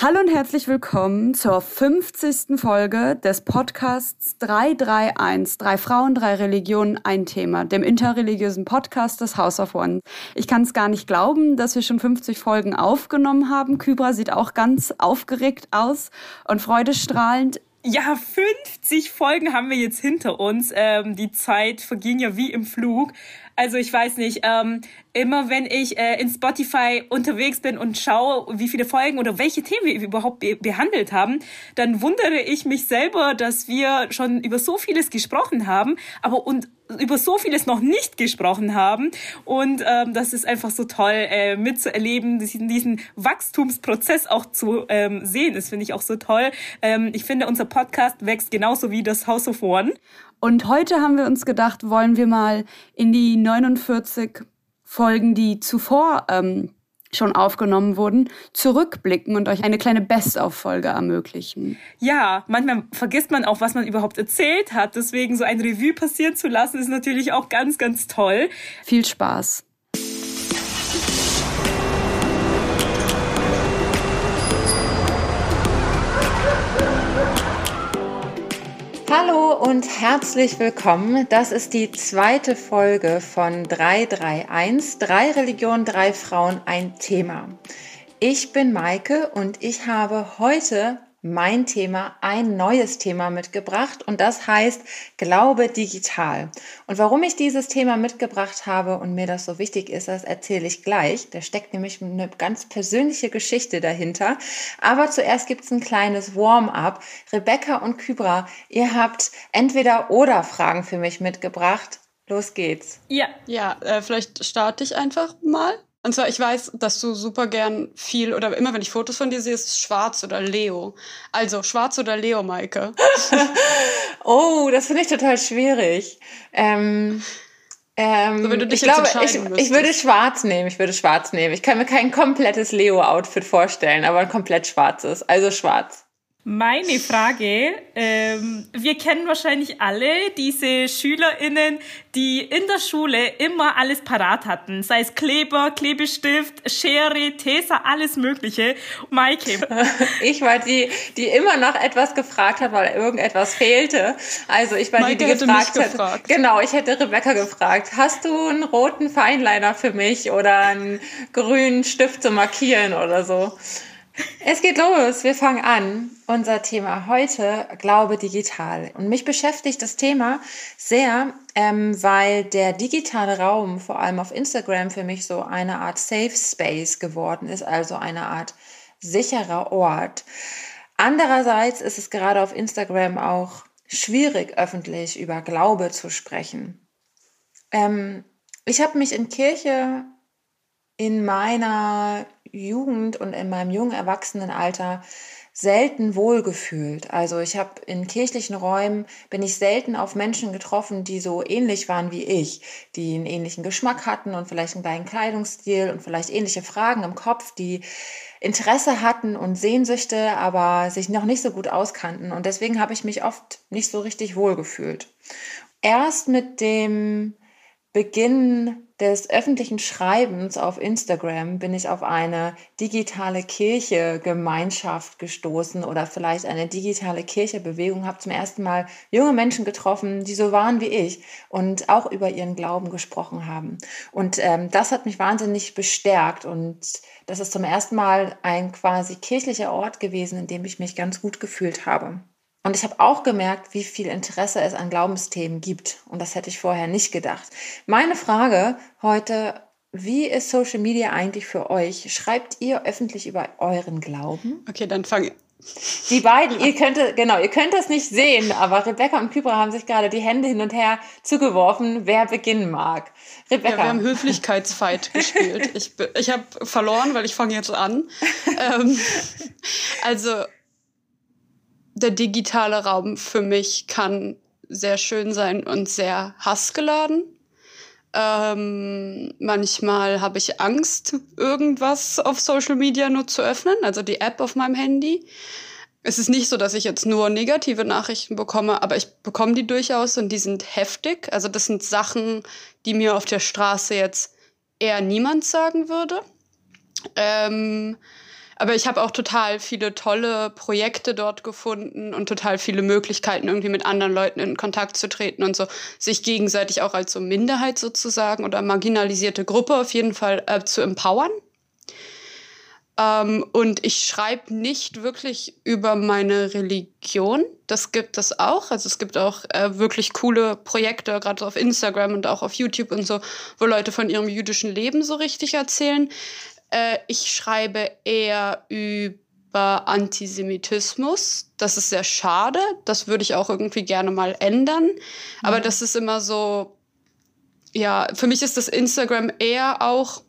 Hallo und herzlich willkommen zur 50. Folge des Podcasts 331, drei Frauen, drei Religionen, ein Thema, dem interreligiösen Podcast des House of One. Ich kann es gar nicht glauben, dass wir schon 50 Folgen aufgenommen haben. Kybra sieht auch ganz aufgeregt aus und freudestrahlend. Ja, 50 Folgen haben wir jetzt hinter uns. Ähm, die Zeit verging ja wie im Flug. Also ich weiß nicht, ähm, immer wenn ich äh, in Spotify unterwegs bin und schaue, wie viele Folgen oder welche Themen wir überhaupt be behandelt haben, dann wundere ich mich selber, dass wir schon über so vieles gesprochen haben, aber und über so vieles noch nicht gesprochen haben. Und ähm, das ist einfach so toll äh, mitzuerleben, diesen, diesen Wachstumsprozess auch zu ähm, sehen. Das finde ich auch so toll. Ähm, ich finde, unser Podcast wächst genauso wie das House of One. Und heute haben wir uns gedacht, wollen wir mal in die 49 Folgen, die zuvor ähm, schon aufgenommen wurden, zurückblicken und euch eine kleine Best-of-Folge ermöglichen. Ja, manchmal vergisst man auch, was man überhaupt erzählt hat. Deswegen so ein Revue passieren zu lassen, ist natürlich auch ganz, ganz toll. Viel Spaß. Hallo und herzlich willkommen. Das ist die zweite Folge von 331. Drei Religionen, drei Frauen, ein Thema. Ich bin Maike und ich habe heute mein Thema, ein neues Thema mitgebracht und das heißt Glaube digital. Und warum ich dieses Thema mitgebracht habe und mir das so wichtig ist, das erzähle ich gleich. Da steckt nämlich eine ganz persönliche Geschichte dahinter. Aber zuerst gibt es ein kleines Warm-up. Rebecca und Kybra, ihr habt entweder oder Fragen für mich mitgebracht. Los geht's. Ja, ja, äh, vielleicht starte ich einfach mal. Und zwar, ich weiß, dass du super gern viel oder immer, wenn ich Fotos von dir sehe, ist es schwarz oder Leo. Also schwarz oder Leo, Maike? oh, das finde ich total schwierig. Ähm, ähm, so, ich glaube, ich, ich würde schwarz nehmen. Ich würde schwarz nehmen. Ich kann mir kein komplettes Leo-Outfit vorstellen, aber ein komplett schwarzes. Also schwarz. Meine Frage, ähm, wir kennen wahrscheinlich alle diese SchülerInnen, die in der Schule immer alles parat hatten. Sei es Kleber, Klebestift, Schere, Tesa, alles mögliche. Maike. Ich war die, die immer noch etwas gefragt hat, weil irgendetwas fehlte. Also ich war Maike die, die gefragt hat. Gefragt. Genau, ich hätte Rebecca gefragt, hast du einen roten Feinliner für mich oder einen grünen Stift zu markieren oder so? Es geht los, wir fangen an. Unser Thema heute, Glaube digital. Und mich beschäftigt das Thema sehr, ähm, weil der digitale Raum, vor allem auf Instagram, für mich so eine Art Safe Space geworden ist, also eine Art sicherer Ort. Andererseits ist es gerade auf Instagram auch schwierig, öffentlich über Glaube zu sprechen. Ähm, ich habe mich in Kirche in meiner Jugend und in meinem jungen Erwachsenenalter selten wohlgefühlt. Also ich habe in kirchlichen Räumen bin ich selten auf Menschen getroffen, die so ähnlich waren wie ich, die einen ähnlichen Geschmack hatten und vielleicht einen kleinen Kleidungsstil und vielleicht ähnliche Fragen im Kopf, die Interesse hatten und Sehnsüchte, aber sich noch nicht so gut auskannten. Und deswegen habe ich mich oft nicht so richtig wohlgefühlt. Erst mit dem Beginn des öffentlichen Schreibens auf Instagram bin ich auf eine digitale Kirche-Gemeinschaft gestoßen oder vielleicht eine digitale Kirche-Bewegung, habe zum ersten Mal junge Menschen getroffen, die so waren wie ich und auch über ihren Glauben gesprochen haben. Und ähm, das hat mich wahnsinnig bestärkt und das ist zum ersten Mal ein quasi kirchlicher Ort gewesen, in dem ich mich ganz gut gefühlt habe. Und ich habe auch gemerkt, wie viel Interesse es an Glaubensthemen gibt. Und das hätte ich vorher nicht gedacht. Meine Frage heute, wie ist Social Media eigentlich für euch? Schreibt ihr öffentlich über euren Glauben? Okay, dann fange die beiden, ihr könnt, genau, ihr könnt das nicht sehen, aber Rebecca und Kybra haben sich gerade die Hände hin und her zugeworfen, wer beginnen mag. Rebecca. Ja, wir haben Höflichkeitsfight gespielt. Ich, ich habe verloren, weil ich fange jetzt an. ähm, also der digitale Raum für mich kann sehr schön sein und sehr hassgeladen. Ähm, manchmal habe ich Angst, irgendwas auf Social Media nur zu öffnen, also die App auf meinem Handy. Es ist nicht so, dass ich jetzt nur negative Nachrichten bekomme, aber ich bekomme die durchaus und die sind heftig. Also das sind Sachen, die mir auf der Straße jetzt eher niemand sagen würde. Ähm, Aber ich habe auch total viele tolle Projekte dort gefunden und total viele Möglichkeiten, irgendwie mit anderen Leuten in Kontakt zu treten und so sich gegenseitig auch als so Minderheit sozusagen oder marginalisierte Gruppe auf jeden Fall äh, zu empowern. Ähm, und ich schreibe nicht wirklich über meine Religion. Das gibt es auch. Also es gibt auch äh, wirklich coole Projekte, gerade auf Instagram und auch auf YouTube und so, wo Leute von ihrem jüdischen Leben so richtig erzählen. Äh, ich schreibe eher über Antisemitismus. Das ist sehr schade. Das würde ich auch irgendwie gerne mal ändern. Aber mhm. das ist immer so, ja, für mich ist das Instagram eher auch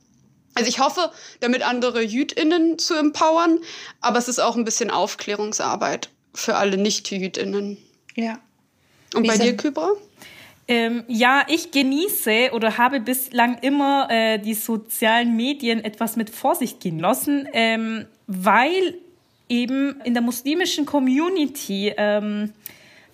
also ich hoffe, damit andere JüdInnen zu empowern, aber es ist auch ein bisschen Aufklärungsarbeit für alle Nicht-JüdInnen. Ja. Und Wie bei dir, Kybra? Ähm, ja, ich genieße oder habe bislang immer äh, die sozialen Medien etwas mit Vorsicht genossen, ähm, weil eben in der muslimischen Community ähm,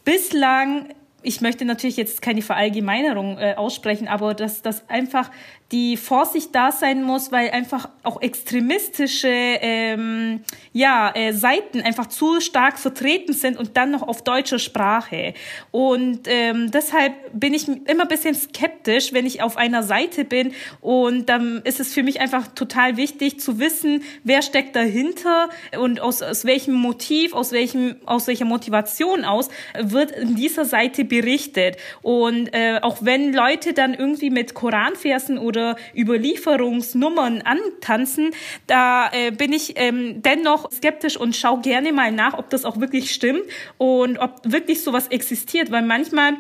bislang ich möchte natürlich jetzt keine Verallgemeinerung äh, aussprechen, aber dass das einfach die Vorsicht da sein muss, weil einfach auch extremistische ähm, ja, äh, Seiten einfach zu stark vertreten sind und dann noch auf deutscher Sprache. Und ähm, deshalb bin ich immer ein bisschen skeptisch, wenn ich auf einer Seite bin. Und dann ist es für mich einfach total wichtig zu wissen, wer steckt dahinter und aus, aus welchem Motiv, aus, welchem, aus welcher Motivation aus wird in dieser Seite berichtet. Und äh, auch wenn Leute dann irgendwie mit Koranversen oder oder Überlieferungsnummern antanzen, da äh, bin ich ähm, dennoch skeptisch und schaue gerne mal nach, ob das auch wirklich stimmt und ob wirklich sowas existiert, weil manchmal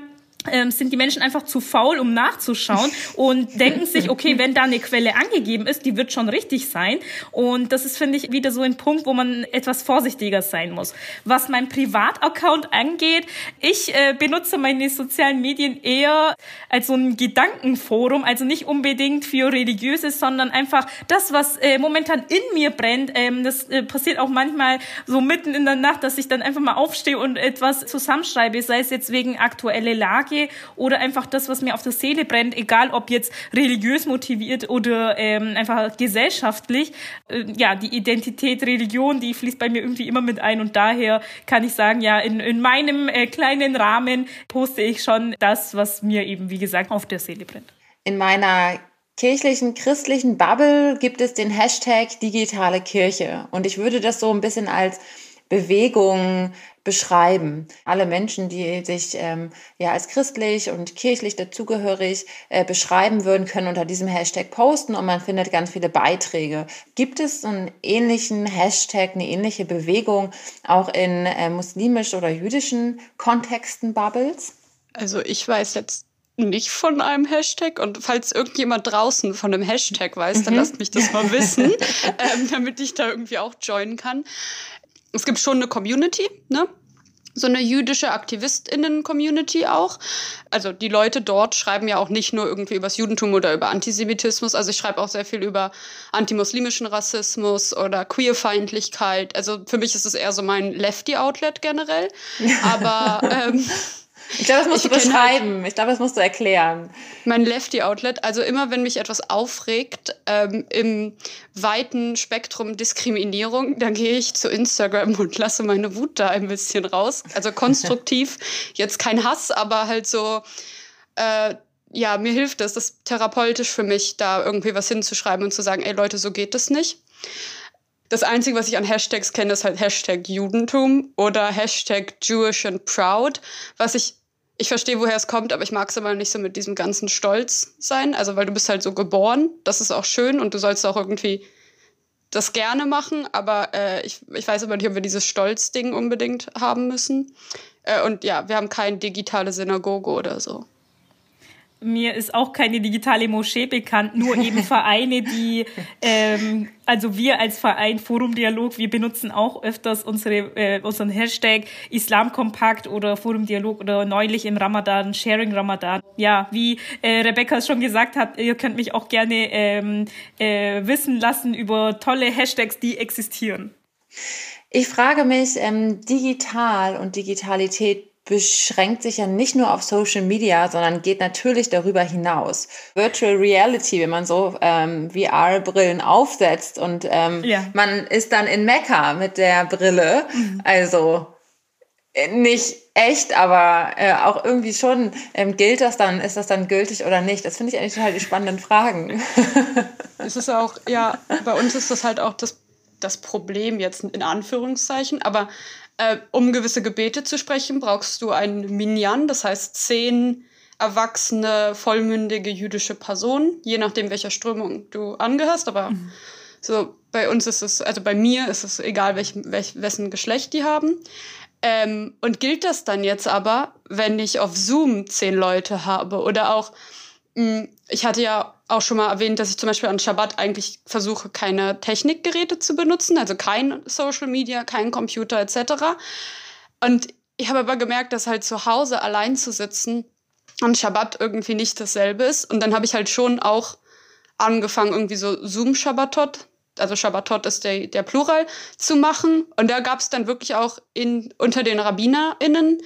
ähm, sind die Menschen einfach zu faul, um nachzuschauen und denken sich, okay, wenn da eine Quelle angegeben ist, die wird schon richtig sein. Und das ist, finde ich, wieder so ein Punkt, wo man etwas vorsichtiger sein muss. Was mein Privataccount angeht, ich äh, benutze meine sozialen Medien eher als so ein Gedankenforum, also nicht unbedingt für religiöses, sondern einfach das, was äh, momentan in mir brennt. Ähm, das äh, passiert auch manchmal so mitten in der Nacht, dass ich dann einfach mal aufstehe und etwas zusammenschreibe, sei es jetzt wegen aktuelle Lage Stärke oder einfach das, was mir auf der Seele brennt, egal ob jetzt religiös motiviert oder ähm, einfach gesellschaftlich. Äh, ja, die Identität Religion, die fließt bei mir irgendwie immer mit ein und daher kann ich sagen, ja, in, in meinem äh, kleinen Rahmen poste ich schon das, was mir eben, wie gesagt, auf der Seele brennt. In meiner kirchlichen, christlichen Bubble gibt es den Hashtag digitale Kirche. Und ich würde das so ein bisschen als Bewegung beschreiben. Alle Menschen, die sich ähm, ja als christlich und kirchlich dazugehörig äh, beschreiben würden, können unter diesem Hashtag posten und man findet ganz viele Beiträge. Gibt es einen ähnlichen Hashtag, eine ähnliche Bewegung auch in äh, muslimisch oder jüdischen Kontexten, Bubbles? Also ich weiß jetzt nicht von einem Hashtag und falls irgendjemand draußen von einem Hashtag weiß, dann mhm. lasst mich das mal wissen, ähm, damit ich da irgendwie auch joinen kann es gibt schon eine Community, ne? so eine jüdische AktivistInnen-Community auch. Also die Leute dort schreiben ja auch nicht nur irgendwie über das Judentum oder über Antisemitismus. Also ich schreibe auch sehr viel über antimuslimischen Rassismus oder Queerfeindlichkeit. Also für mich ist es eher so mein Lefty-Outlet generell. Aber ähm, ich glaube, das musst ich du halt beschreiben. Halt ich glaube, das musst du erklären. Mein Lefty-Outlet, also immer wenn mich etwas aufregt ähm, im weiten Spektrum Diskriminierung, dann gehe ich zu Instagram und lasse meine Wut da ein bisschen raus. Also konstruktiv, jetzt kein Hass, aber halt so, äh, ja, mir hilft es, das ist therapeutisch für mich, da irgendwie was hinzuschreiben und zu sagen, ey Leute, so geht es nicht. Das Einzige, was ich an Hashtags kenne, ist halt Hashtag Judentum oder Hashtag Jewish and Proud, was ich ich verstehe, woher es kommt, aber ich mag es immer nicht so mit diesem ganzen Stolz sein. Also, weil du bist halt so geboren, das ist auch schön und du sollst auch irgendwie das gerne machen, aber äh, ich, ich weiß aber nicht, ob wir dieses Stolz-Ding unbedingt haben müssen. Äh, und ja, wir haben keine digitale Synagoge oder so mir ist auch keine digitale Moschee bekannt, nur eben Vereine, die, ähm, also wir als Verein Forum Dialog, wir benutzen auch öfters unsere, äh, unseren Hashtag Islamkompakt oder Forum Dialog oder neulich im Ramadan, Sharing Ramadan. Ja, wie äh, Rebecca schon gesagt hat, ihr könnt mich auch gerne ähm, äh, wissen lassen über tolle Hashtags, die existieren. Ich frage mich, ähm, digital und Digitalität beschränkt sich ja nicht nur auf Social Media, sondern geht natürlich darüber hinaus. Virtual Reality, wenn man so ähm, VR-Brillen aufsetzt und ähm, ja. man ist dann in Mekka mit der Brille. Mhm. Also äh, nicht echt, aber äh, auch irgendwie schon. Ähm, gilt das dann, ist das dann gültig oder nicht? Das finde ich eigentlich total die spannenden Fragen. es ist auch, ja, bei uns ist das halt auch das, das Problem jetzt in Anführungszeichen, aber äh, um gewisse Gebete zu sprechen, brauchst du einen Minyan, das heißt zehn erwachsene, vollmündige jüdische Personen, je nachdem, welcher Strömung du angehörst. Aber mhm. so bei uns ist es, also bei mir ist es egal, welch, welch, wessen Geschlecht die haben. Ähm, und gilt das dann jetzt aber, wenn ich auf Zoom zehn Leute habe oder auch, mh, hm, ich hatte ja auch schon mal erwähnt, dass ich zum Beispiel an Shabbat eigentlich versuche, keine Technikgeräte zu benutzen, also kein Social Media, kein Computer etc. Und ich habe aber gemerkt, dass halt zu Hause allein zu sitzen an Shabbat irgendwie nicht dasselbe ist. Und dann habe ich halt schon auch angefangen, irgendwie so Zoom-Shabbatot, also Shabbatot ist der, der Plural, zu machen. Und da gab es dann wirklich auch in, unter den RabbinerInnen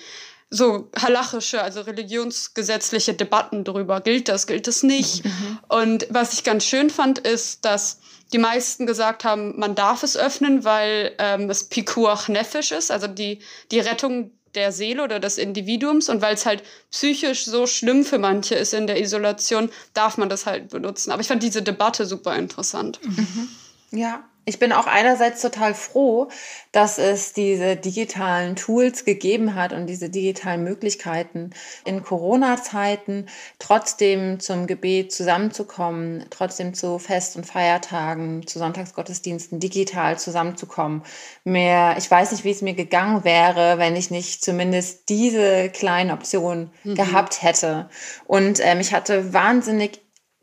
so halachische, also religionsgesetzliche Debatten darüber. Gilt das, gilt das nicht? Mhm. Und was ich ganz schön fand, ist, dass die meisten gesagt haben, man darf es öffnen, weil ähm, es Pikuach Nefesh ist, also die, die Rettung der Seele oder des Individuums. Und weil es halt psychisch so schlimm für manche ist in der Isolation, darf man das halt benutzen. Aber ich fand diese Debatte super interessant. Mhm. Ja, ich bin auch einerseits total froh, dass es diese digitalen Tools gegeben hat und diese digitalen Möglichkeiten in Corona-Zeiten trotzdem zum Gebet zusammenzukommen, trotzdem zu Fest- und Feiertagen, zu Sonntagsgottesdiensten digital zusammenzukommen. Mehr, ich weiß nicht, wie es mir gegangen wäre, wenn ich nicht zumindest diese kleinen Optionen mhm. gehabt hätte. Und ähm, ich hatte wahnsinnig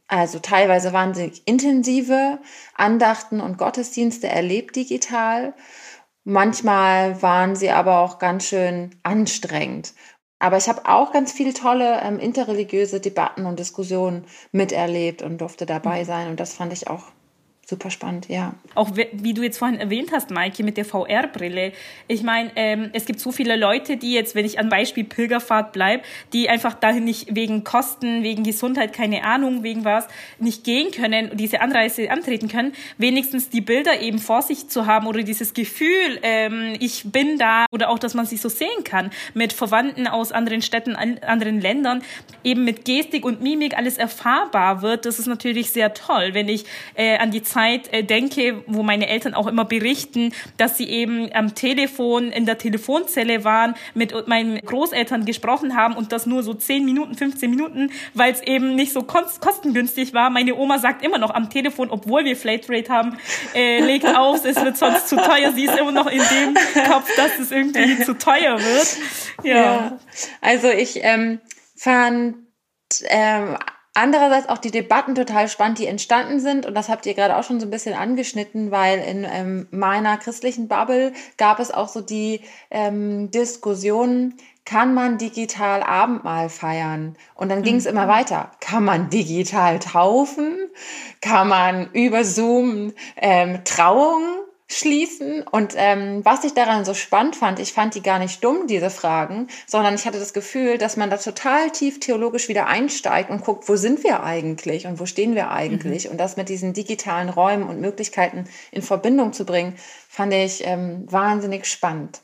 also teilweise wahnsinnig intensive Andachten und Gottesdienste erlebt digital. Manchmal waren sie aber auch ganz schön anstrengend. Aber ich habe auch ganz viele tolle ähm, interreligiöse Debatten und Diskussionen miterlebt und durfte dabei mhm. sein. Und das fand ich auch super spannend, ja. Auch wie du jetzt vorhin erwähnt hast, Maike, mit der VR-Brille. Ich meine, ähm, es gibt so viele Leute, die jetzt, wenn ich an Beispiel Pilgerfahrt bleibe, die einfach dahin nicht wegen Kosten, wegen Gesundheit, keine Ahnung, wegen was, nicht gehen können diese Anreise antreten können, wenigstens die Bilder eben vor sich zu haben oder dieses Gefühl, ähm, ich bin da oder auch, dass man sich so sehen kann mit Verwandten aus anderen Städten, anderen Ländern, eben mit Gestik und Mimik alles erfahrbar wird. Das ist natürlich sehr toll, wenn ich äh, an die Zeit Zeit äh, denke, wo meine Eltern auch immer berichten, dass sie eben am Telefon, in der Telefonzelle waren, mit meinen Großeltern gesprochen haben und das nur so 10 Minuten, 15 Minuten, weil es eben nicht so kostengünstig war. Meine Oma sagt immer noch am Telefon, obwohl wir Flatrate haben, äh, legt aus, es wird sonst zu teuer. Sie ist immer noch in dem Kopf, dass es irgendwie zu teuer wird. Ja. ja. Also ich ähm, fand ähm, Andererseits auch die Debatten total spannend, die entstanden sind. Und das habt ihr gerade auch schon so ein bisschen angeschnitten, weil in ähm, meiner christlichen Bubble gab es auch so die ähm, Diskussion, kann man digital Abendmahl feiern? Und dann ging es mhm. immer weiter. Kann man digital taufen? Kann man über Zoom ähm, Trauungen schließen. Und ähm, was ich daran so spannend fand, ich fand die gar nicht dumm, diese Fragen, sondern ich hatte das Gefühl, dass man da total tief theologisch wieder einsteigt und guckt, wo sind wir eigentlich und wo stehen wir eigentlich? Mhm. Und das mit diesen digitalen Räumen und Möglichkeiten in Verbindung zu bringen, fand ich ähm, wahnsinnig spannend.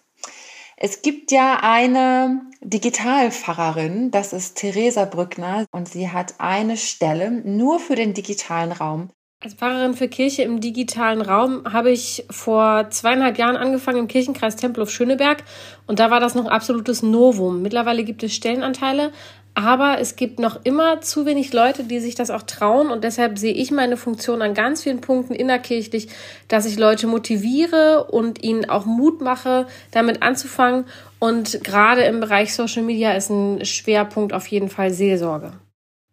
Es gibt ja eine Digitalpfarrerin, das ist Theresa Brückner, und sie hat eine Stelle nur für den digitalen Raum. Als Pfarrerin für Kirche im digitalen Raum habe ich vor zweieinhalb Jahren angefangen im Kirchenkreis Tempelhof Schöneberg und da war das noch absolutes Novum. Mittlerweile gibt es Stellenanteile, aber es gibt noch immer zu wenig Leute, die sich das auch trauen und deshalb sehe ich meine Funktion an ganz vielen Punkten innerkirchlich, dass ich Leute motiviere und ihnen auch Mut mache, damit anzufangen und gerade im Bereich Social Media ist ein Schwerpunkt auf jeden Fall Seelsorge.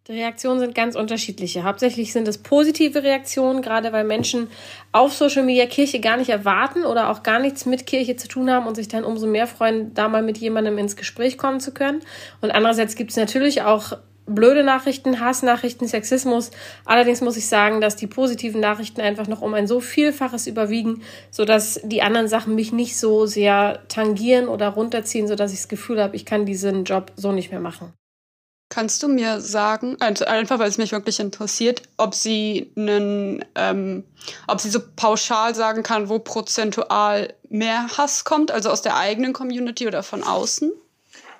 Die Reaktionen sind ganz unterschiedliche. Hauptsächlich sind es positive Reaktionen, gerade weil Menschen auf Social Media Kirche gar nicht erwarten oder auch gar nichts mit Kirche zu tun haben und sich dann umso mehr freuen, da mal mit jemandem ins Gespräch kommen zu können. Und andererseits gibt es natürlich auch blöde Nachrichten, Hassnachrichten, Sexismus. Allerdings muss ich sagen, dass die positiven Nachrichten einfach noch um ein so Vielfaches überwiegen, sodass die anderen Sachen mich nicht so sehr tangieren oder runterziehen, sodass ich das Gefühl habe, ich kann diesen Job so nicht mehr machen. Kannst du mir sagen, also einfach weil es mich wirklich interessiert, ob sie einen, ähm, ob sie so pauschal sagen kann, wo prozentual mehr Hass kommt, also aus der eigenen Community oder von außen?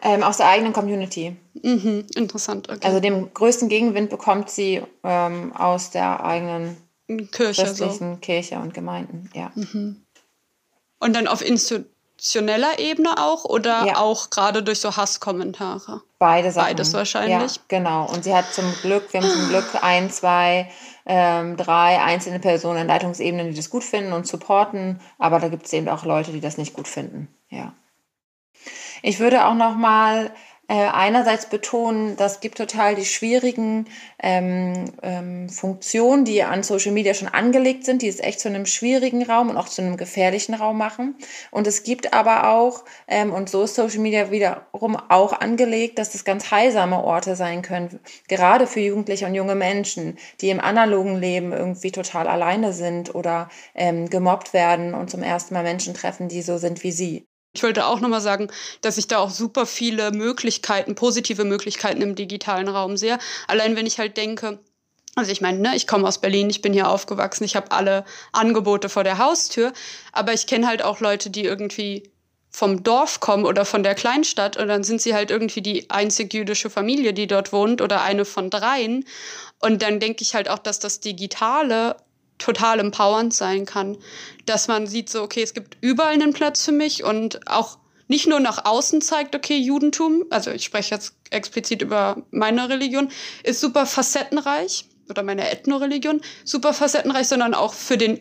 Ähm, aus der eigenen Community. Mhm, interessant. Okay. Also den größten Gegenwind bekommt sie ähm, aus der eigenen Kirche, christlichen so. Kirche und Gemeinden. Ja. Mhm. Und dann auf institutioneller Ebene auch oder ja. auch gerade durch so Hasskommentare? Beide Sachen. Beides wahrscheinlich. Ja, genau. Und sie hat zum Glück, wir haben zum Glück ein, zwei, ähm, drei einzelne Personen in Leitungsebenen, die das gut finden und supporten. Aber da gibt es eben auch Leute, die das nicht gut finden. Ja. Ich würde auch noch mal äh, einerseits betonen, das gibt total die schwierigen ähm, ähm, Funktionen, die an Social Media schon angelegt sind, die es echt zu einem schwierigen Raum und auch zu einem gefährlichen Raum machen. Und es gibt aber auch, ähm, und so ist Social Media wiederum auch angelegt, dass das ganz heilsame Orte sein können, gerade für Jugendliche und junge Menschen, die im analogen Leben irgendwie total alleine sind oder ähm, gemobbt werden und zum ersten Mal Menschen treffen, die so sind wie sie. Ich wollte auch nochmal sagen, dass ich da auch super viele Möglichkeiten, positive Möglichkeiten im digitalen Raum sehe. Allein wenn ich halt denke, also ich meine, ne, ich komme aus Berlin, ich bin hier aufgewachsen, ich habe alle Angebote vor der Haustür, aber ich kenne halt auch Leute, die irgendwie vom Dorf kommen oder von der Kleinstadt und dann sind sie halt irgendwie die einzig jüdische Familie, die dort wohnt oder eine von dreien. Und dann denke ich halt auch, dass das Digitale total empowernd sein kann. Dass man sieht so, okay, es gibt überall einen Platz für mich und auch nicht nur nach außen zeigt, okay, Judentum, also ich spreche jetzt explizit über meine Religion, ist super facettenreich oder meine Ethnoreligion, super facettenreich, sondern auch für den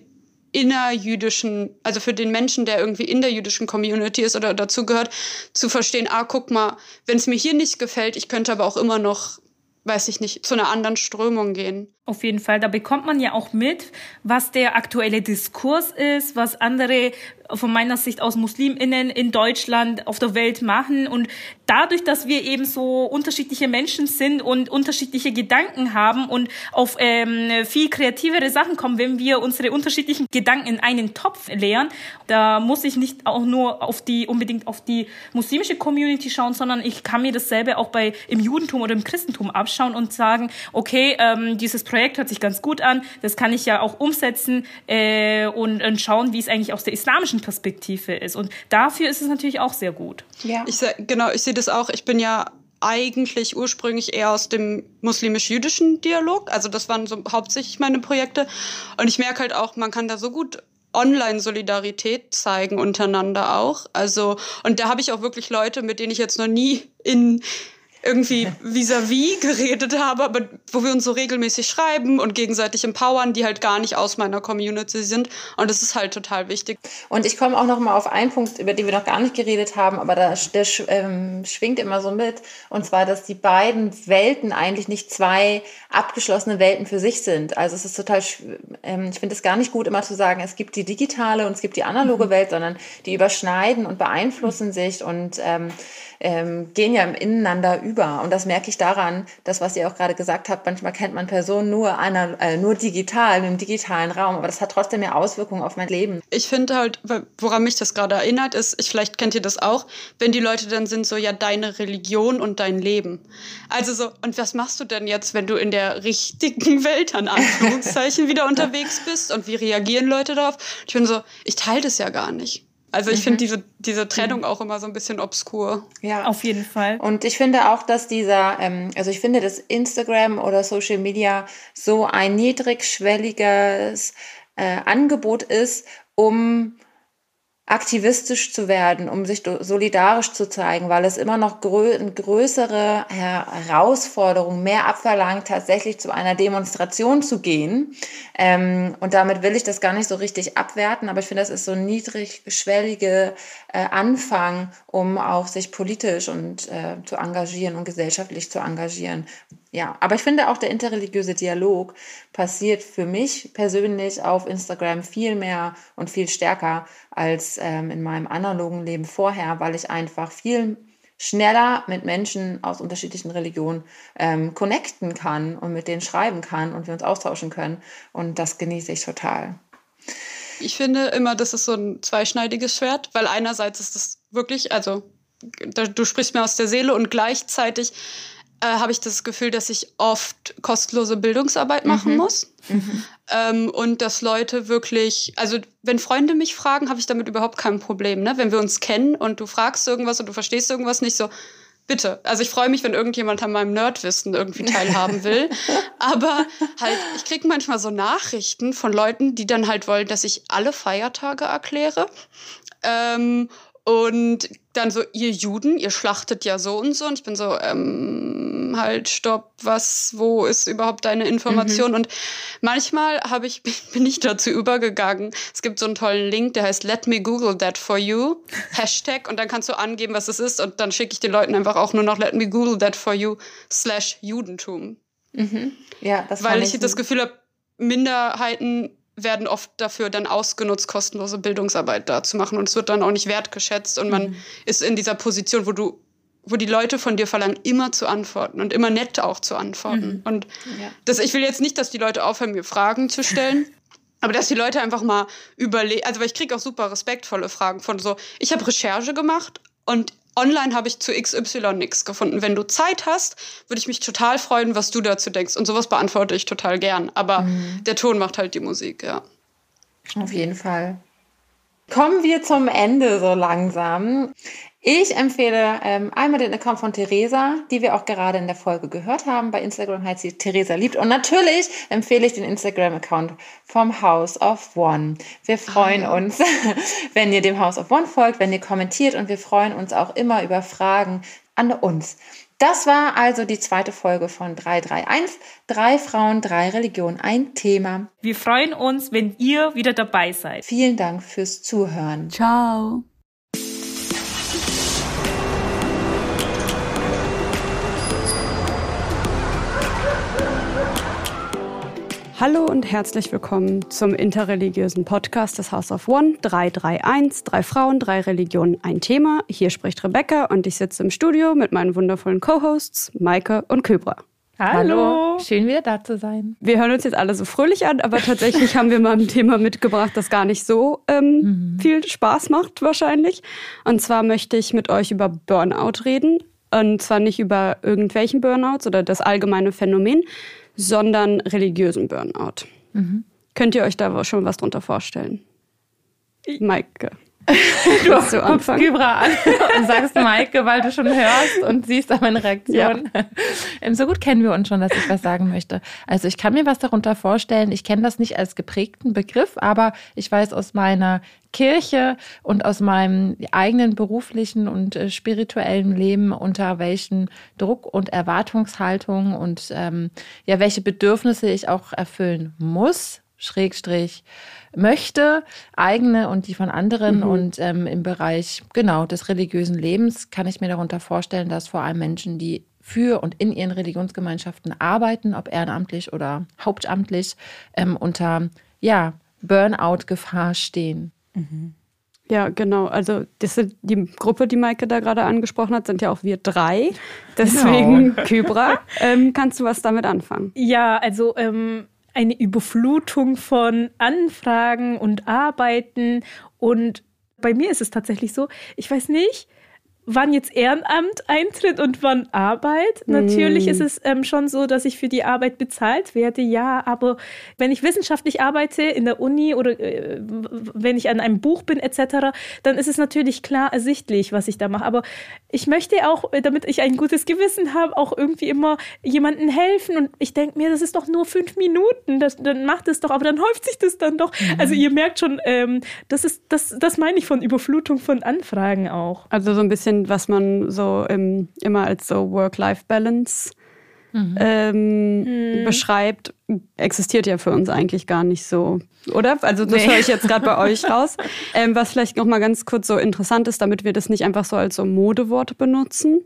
innerjüdischen, also für den Menschen, der irgendwie in der jüdischen Community ist oder dazugehört, zu verstehen, ah, guck mal, wenn es mir hier nicht gefällt, ich könnte aber auch immer noch, weiß ich nicht, zu einer anderen Strömung gehen. Auf jeden Fall, da bekommt man ja auch mit, was der aktuelle Diskurs ist, was andere von meiner Sicht aus Musliminnen in Deutschland auf der Welt machen. Und dadurch, dass wir eben so unterschiedliche Menschen sind und unterschiedliche Gedanken haben und auf ähm, viel kreativere Sachen kommen, wenn wir unsere unterschiedlichen Gedanken in einen Topf leeren, da muss ich nicht auch nur auf die unbedingt auf die muslimische Community schauen, sondern ich kann mir dasselbe auch bei im Judentum oder im Christentum abschauen und sagen, okay, ähm, dieses Projekt Projekt hört sich ganz gut an, das kann ich ja auch umsetzen äh, und, und schauen, wie es eigentlich aus der islamischen Perspektive ist. Und dafür ist es natürlich auch sehr gut. Ja. Ich, genau, ich sehe das auch. Ich bin ja eigentlich ursprünglich eher aus dem muslimisch-jüdischen Dialog. Also das waren so hauptsächlich meine Projekte. Und ich merke halt auch, man kann da so gut Online-Solidarität zeigen untereinander auch. Also, und da habe ich auch wirklich Leute, mit denen ich jetzt noch nie in irgendwie vis-à-vis -vis geredet habe, aber wo wir uns so regelmäßig schreiben und gegenseitig empowern, die halt gar nicht aus meiner Community sind. Und das ist halt total wichtig. Und ich komme auch noch mal auf einen Punkt, über den wir noch gar nicht geredet haben, aber da, der ähm, schwingt immer so mit. Und zwar, dass die beiden Welten eigentlich nicht zwei abgeschlossene Welten für sich sind. Also es ist total, ähm, ich finde es gar nicht gut, immer zu sagen, es gibt die digitale und es gibt die analoge mhm. Welt, sondern die überschneiden und beeinflussen mhm. sich und ähm, ähm, gehen ja ineinander über. Und das merke ich daran, das, was ihr auch gerade gesagt habt, manchmal kennt man Personen nur, einer, äh, nur digital, im digitalen Raum, aber das hat trotzdem ja Auswirkungen auf mein Leben. Ich finde halt, woran mich das gerade erinnert, ist, ich, vielleicht kennt ihr das auch, wenn die Leute dann sind so, ja, deine Religion und dein Leben. Also so, und was machst du denn jetzt, wenn du in der richtigen Welt, an Anführungszeichen, wieder unterwegs bist und wie reagieren Leute darauf? Ich bin so, ich teile das ja gar nicht. Also ich mhm. finde diese, diese Trennung mhm. auch immer so ein bisschen obskur. Ja, auf jeden Fall. Und ich finde auch, dass dieser, ähm, also ich finde, dass Instagram oder Social Media so ein niedrigschwelliges äh, Angebot ist, um aktivistisch zu werden, um sich solidarisch zu zeigen, weil es immer noch grö größere Herausforderungen mehr abverlangt, tatsächlich zu einer Demonstration zu gehen. Ähm, und damit will ich das gar nicht so richtig abwerten, aber ich finde, das ist so ein niedrigschwellige äh, Anfang, um auch sich politisch und äh, zu engagieren und gesellschaftlich zu engagieren. Ja, aber ich finde auch der interreligiöse Dialog passiert für mich persönlich auf Instagram viel mehr und viel stärker als ähm, in meinem analogen Leben vorher, weil ich einfach viel schneller mit Menschen aus unterschiedlichen Religionen ähm, connecten kann und mit denen schreiben kann und wir uns austauschen können. Und das genieße ich total. Ich finde immer, das ist so ein zweischneidiges Schwert, weil einerseits ist das wirklich, also du sprichst mir aus der Seele und gleichzeitig äh, habe ich das Gefühl, dass ich oft kostenlose Bildungsarbeit machen mhm. muss. Mhm. Ähm, und dass Leute wirklich, also wenn Freunde mich fragen, habe ich damit überhaupt kein Problem. Ne? Wenn wir uns kennen und du fragst irgendwas und du verstehst irgendwas nicht, so bitte. Also ich freue mich, wenn irgendjemand an meinem Nerdwissen irgendwie teilhaben will. Aber halt, ich kriege manchmal so Nachrichten von Leuten, die dann halt wollen, dass ich alle Feiertage erkläre. Ähm, und dann so, ihr Juden, ihr schlachtet ja so und so. Und ich bin so, ähm, halt, stopp, was, wo ist überhaupt deine Information? Mhm. Und manchmal habe ich, bin ich dazu übergegangen. Es gibt so einen tollen Link, der heißt Let me Google that for you. Hashtag. Und dann kannst du angeben, was es ist. Und dann schicke ich den Leuten einfach auch nur noch Let me Google that for you slash Judentum. Mhm. Ja, das Weil ich das Gefühl habe, Minderheiten werden oft dafür dann ausgenutzt, kostenlose Bildungsarbeit da zu machen. Und es wird dann auch nicht wertgeschätzt. Und man mhm. ist in dieser Position, wo du, wo die Leute von dir verlangen, immer zu antworten und immer nett auch zu antworten. Mhm. Und ja. das, ich will jetzt nicht, dass die Leute aufhören, mir Fragen zu stellen. Aber dass die Leute einfach mal überlegen, also weil ich kriege auch super respektvolle Fragen von so, ich habe Recherche gemacht und online habe ich zu XY nichts gefunden. Wenn du Zeit hast, würde ich mich total freuen, was du dazu denkst. Und sowas beantworte ich total gern. Aber mhm. der Ton macht halt die Musik, ja. Auf jeden Fall. Kommen wir zum Ende so langsam. Ich empfehle ähm, einmal den Account von Theresa, die wir auch gerade in der Folge gehört haben. Bei Instagram heißt sie Theresa liebt. Und natürlich empfehle ich den Instagram-Account vom House of One. Wir freuen ah, ja. uns, wenn ihr dem House of One folgt, wenn ihr kommentiert und wir freuen uns auch immer über Fragen an uns. Das war also die zweite Folge von 331. Drei Frauen, drei Religionen, ein Thema. Wir freuen uns, wenn ihr wieder dabei seid. Vielen Dank fürs Zuhören. Ciao. Hallo und herzlich willkommen zum interreligiösen Podcast des House of One 331. Drei Frauen, drei Religionen, ein Thema. Hier spricht Rebecca und ich sitze im Studio mit meinen wundervollen Co-Hosts Maike und Kybra. Hallo. Hallo. Schön wieder da zu sein. Wir hören uns jetzt alle so fröhlich an, aber tatsächlich haben wir mal ein Thema mitgebracht, das gar nicht so ähm, mhm. viel Spaß macht wahrscheinlich. Und zwar möchte ich mit euch über Burnout reden. Und zwar nicht über irgendwelchen Burnouts oder das allgemeine Phänomen, sondern religiösen Burnout. Mhm. Könnt ihr euch da schon was drunter vorstellen? Maike. du guckst Kybra an und sagst Maike, weil du schon hörst und siehst an meine Reaktion. Ja. Ähm, so gut kennen wir uns schon, dass ich was sagen möchte. Also ich kann mir was darunter vorstellen. Ich kenne das nicht als geprägten Begriff, aber ich weiß aus meiner Kirche und aus meinem eigenen beruflichen und äh, spirituellen Leben, unter welchen Druck und Erwartungshaltung und ähm, ja, welche Bedürfnisse ich auch erfüllen muss, Schrägstrich möchte, eigene und die von anderen. Mhm. Und ähm, im Bereich genau des religiösen Lebens kann ich mir darunter vorstellen, dass vor allem Menschen, die für und in ihren Religionsgemeinschaften arbeiten, ob ehrenamtlich oder hauptamtlich, ähm, unter ja, Burnout-Gefahr stehen. Mhm. Ja, genau. Also das sind die Gruppe, die Maike da gerade angesprochen hat, sind ja auch wir drei. Deswegen, genau. Kybra, ähm, kannst du was damit anfangen? Ja, also ähm, eine Überflutung von Anfragen und Arbeiten. Und bei mir ist es tatsächlich so, ich weiß nicht, wann jetzt Ehrenamt eintritt und wann Arbeit. Mm. Natürlich ist es ähm, schon so, dass ich für die Arbeit bezahlt werde, ja, aber wenn ich wissenschaftlich arbeite in der Uni oder äh, wenn ich an einem Buch bin etc., dann ist es natürlich klar ersichtlich, was ich da mache. Aber ich möchte auch, äh, damit ich ein gutes Gewissen habe, auch irgendwie immer jemandem helfen und ich denke mir, das ist doch nur fünf Minuten, das, dann macht es doch, aber dann häuft sich das dann doch. Mhm. Also ihr merkt schon, ähm, das ist, das, das meine ich von Überflutung von Anfragen auch. Also so ein bisschen was man so im, immer als so Work-Life-Balance mhm. ähm, mhm. beschreibt, existiert ja für uns eigentlich gar nicht so, oder? Also das nee. höre ich jetzt gerade bei euch raus. Ähm, was vielleicht noch mal ganz kurz so interessant ist, damit wir das nicht einfach so als so Modewort benutzen.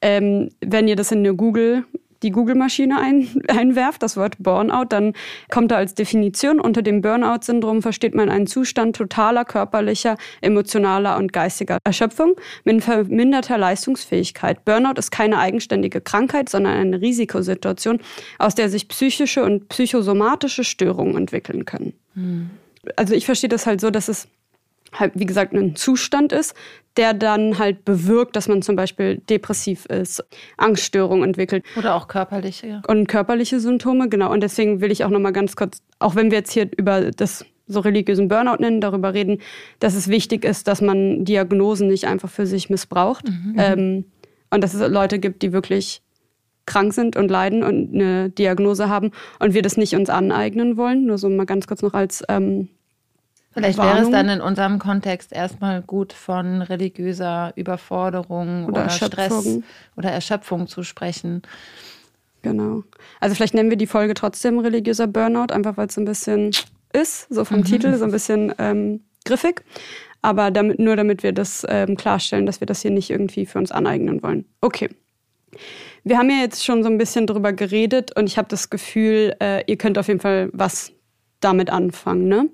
Ähm, wenn ihr das in eine Google die Google-Maschine ein, einwerft, das Wort Burnout, dann kommt da als Definition unter dem Burnout-Syndrom versteht man einen Zustand totaler körperlicher, emotionaler und geistiger Erschöpfung mit verminderter Leistungsfähigkeit. Burnout ist keine eigenständige Krankheit, sondern eine Risikosituation, aus der sich psychische und psychosomatische Störungen entwickeln können. Hm. Also ich verstehe das halt so, dass es halt, wie gesagt, ein Zustand ist, der dann halt bewirkt, dass man zum Beispiel depressiv ist, Angststörungen entwickelt. Oder auch körperliche. Ja. Und körperliche Symptome, genau. Und deswegen will ich auch nochmal ganz kurz, auch wenn wir jetzt hier über das so religiösen Burnout nennen, darüber reden, dass es wichtig ist, dass man Diagnosen nicht einfach für sich missbraucht. Mhm. Ähm, und dass es Leute gibt, die wirklich krank sind und leiden und eine Diagnose haben und wir das nicht uns aneignen wollen. Nur so mal ganz kurz noch als ähm, Vielleicht Warnung. wäre es dann in unserem Kontext erstmal gut, von religiöser Überforderung oder, oder Stress oder Erschöpfung zu sprechen. Genau. Also vielleicht nennen wir die Folge trotzdem religiöser Burnout, einfach weil es ein bisschen ist, so vom mhm. Titel, so ein bisschen ähm, griffig. Aber damit, nur damit wir das ähm, klarstellen, dass wir das hier nicht irgendwie für uns aneignen wollen. Okay. Wir haben ja jetzt schon so ein bisschen drüber geredet und ich habe das Gefühl, äh, ihr könnt auf jeden Fall was damit anfangen, ne?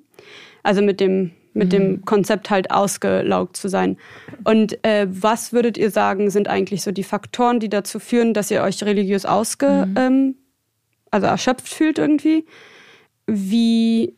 Also mit dem, mit mhm. dem Konzept halt ausgelaugt zu sein. Und äh, was würdet ihr sagen, sind eigentlich so die Faktoren, die dazu führen, dass ihr euch religiös ausge, mhm. ähm, also erschöpft fühlt irgendwie? Wie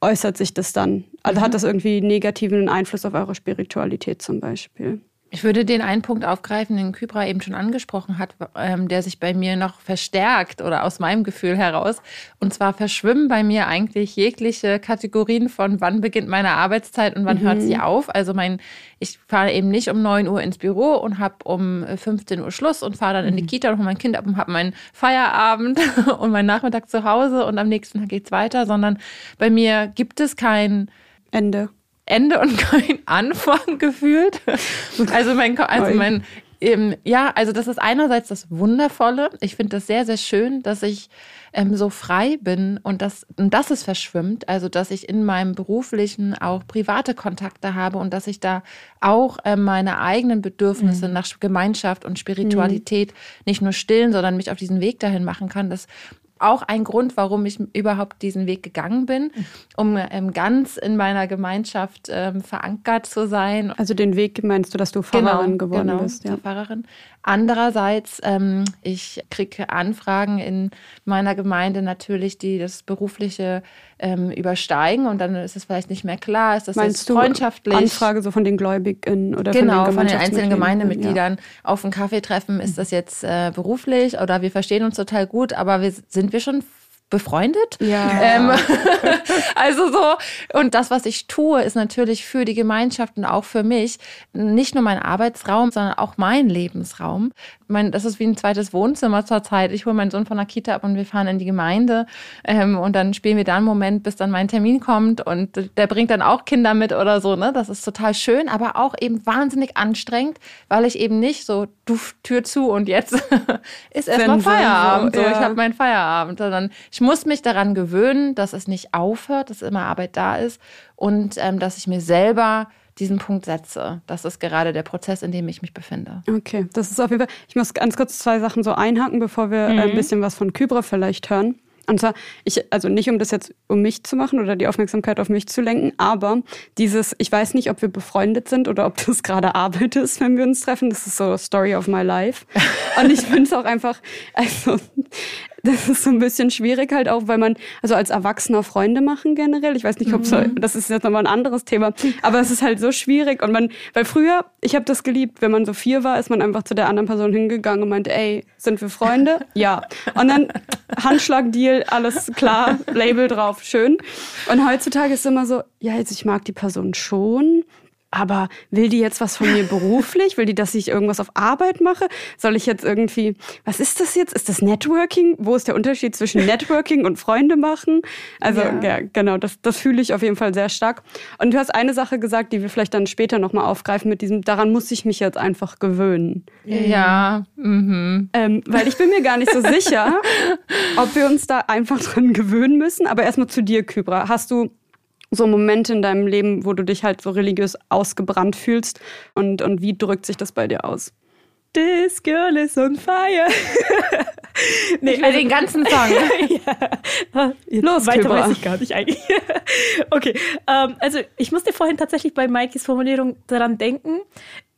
äußert sich das dann? Also mhm. hat das irgendwie negativen Einfluss auf eure Spiritualität zum Beispiel? Ich würde den einen Punkt aufgreifen, den Kybra eben schon angesprochen hat, ähm, der sich bei mir noch verstärkt oder aus meinem Gefühl heraus. Und zwar verschwimmen bei mir eigentlich jegliche Kategorien von wann beginnt meine Arbeitszeit und wann mhm. hört sie auf. Also mein, ich fahre eben nicht um 9 Uhr ins Büro und habe um 15 Uhr Schluss und fahre dann in die mhm. Kita und hole mein Kind ab und habe meinen Feierabend und meinen Nachmittag zu Hause und am nächsten Tag geht's weiter, sondern bei mir gibt es kein Ende. Ende und kein Anfang gefühlt. Also mein, also mein, ähm, ja, also das ist einerseits das Wundervolle. Ich finde das sehr, sehr schön, dass ich ähm, so frei bin und dass, und dass es verschwimmt. Also, dass ich in meinem beruflichen auch private Kontakte habe und dass ich da auch äh, meine eigenen Bedürfnisse mhm. nach Gemeinschaft und Spiritualität mhm. nicht nur stillen, sondern mich auf diesen Weg dahin machen kann. Das auch ein Grund, warum ich überhaupt diesen Weg gegangen bin, um ähm, ganz in meiner Gemeinschaft ähm, verankert zu sein. Also den Weg meinst du, dass du Pfarrerin genau, geworden genau, bist? Ja, Pfarrerin. Andererseits, ähm, ich kriege Anfragen in meiner Gemeinde natürlich, die das berufliche ähm, übersteigen und dann ist es vielleicht nicht mehr klar, ist das Meinst jetzt freundschaftlich? Du Anfrage so von den Gläubigen oder genau, von den, von den einzelnen Gemeindemitgliedern ja. auf einen Kaffee treffen, ist das jetzt äh, beruflich oder wir verstehen uns total gut, aber wir, sind wir schon befreundet. Ja. Ähm, also so. Und das, was ich tue, ist natürlich für die Gemeinschaft und auch für mich nicht nur mein Arbeitsraum, sondern auch mein Lebensraum. Mein, das ist wie ein zweites Wohnzimmer zur Zeit. Ich hole meinen Sohn von der Kita ab und wir fahren in die Gemeinde. Ähm, und dann spielen wir da einen Moment, bis dann mein Termin kommt. Und der bringt dann auch Kinder mit oder so. Ne? Das ist total schön, aber auch eben wahnsinnig anstrengend, weil ich eben nicht so, du Tür zu und jetzt ist erstmal Feierabend. So, ja. ich habe meinen Feierabend. Sondern ich ich muss mich daran gewöhnen, dass es nicht aufhört, dass immer Arbeit da ist und ähm, dass ich mir selber diesen Punkt setze. Das ist gerade der Prozess, in dem ich mich befinde. Okay, das ist auf jeden Fall. Ich muss ganz kurz zwei Sachen so einhaken, bevor wir mhm. ein bisschen was von Kybra vielleicht hören. Und zwar, ich, also nicht um das jetzt um mich zu machen oder die Aufmerksamkeit auf mich zu lenken, aber dieses, ich weiß nicht, ob wir befreundet sind oder ob das gerade Arbeit ist, wenn wir uns treffen. Das ist so Story of my life. Und ich finde es auch einfach, also das ist so ein bisschen schwierig halt auch, weil man, also als Erwachsener Freunde machen generell. Ich weiß nicht, ob so, mhm. das ist jetzt nochmal ein anderes Thema, aber es ist halt so schwierig und man, weil früher, ich habe das geliebt, wenn man so vier war, ist man einfach zu der anderen Person hingegangen und meinte, ey, sind wir Freunde? ja. Und dann Handschlag-Deal, alles klar, Label drauf, schön. Und heutzutage ist es immer so, ja, jetzt ich mag die Person schon, aber will die jetzt was von mir beruflich? Will die, dass ich irgendwas auf Arbeit mache? Soll ich jetzt irgendwie, was ist das jetzt? Ist das Networking? Wo ist der Unterschied zwischen Networking und Freunde machen? Also, ja, ja genau, das, das fühle ich auf jeden Fall sehr stark. Und du hast eine Sache gesagt, die wir vielleicht dann später nochmal aufgreifen mit diesem, daran muss ich mich jetzt einfach gewöhnen. Ja. Mhm. Ähm, weil ich bin mir gar nicht so sicher, ob wir uns da einfach dran gewöhnen müssen. Aber erstmal zu dir, Kybra. Hast du so Momente in deinem Leben, wo du dich halt so religiös ausgebrannt fühlst? Und, und wie drückt sich das bei dir aus? This girl is on fire. nee, ich will also, den ganzen Song. ja. Los, Weiter Kübra. weiß ich gar nicht eigentlich. okay, ähm, also ich musste vorhin tatsächlich bei Maikes Formulierung daran denken.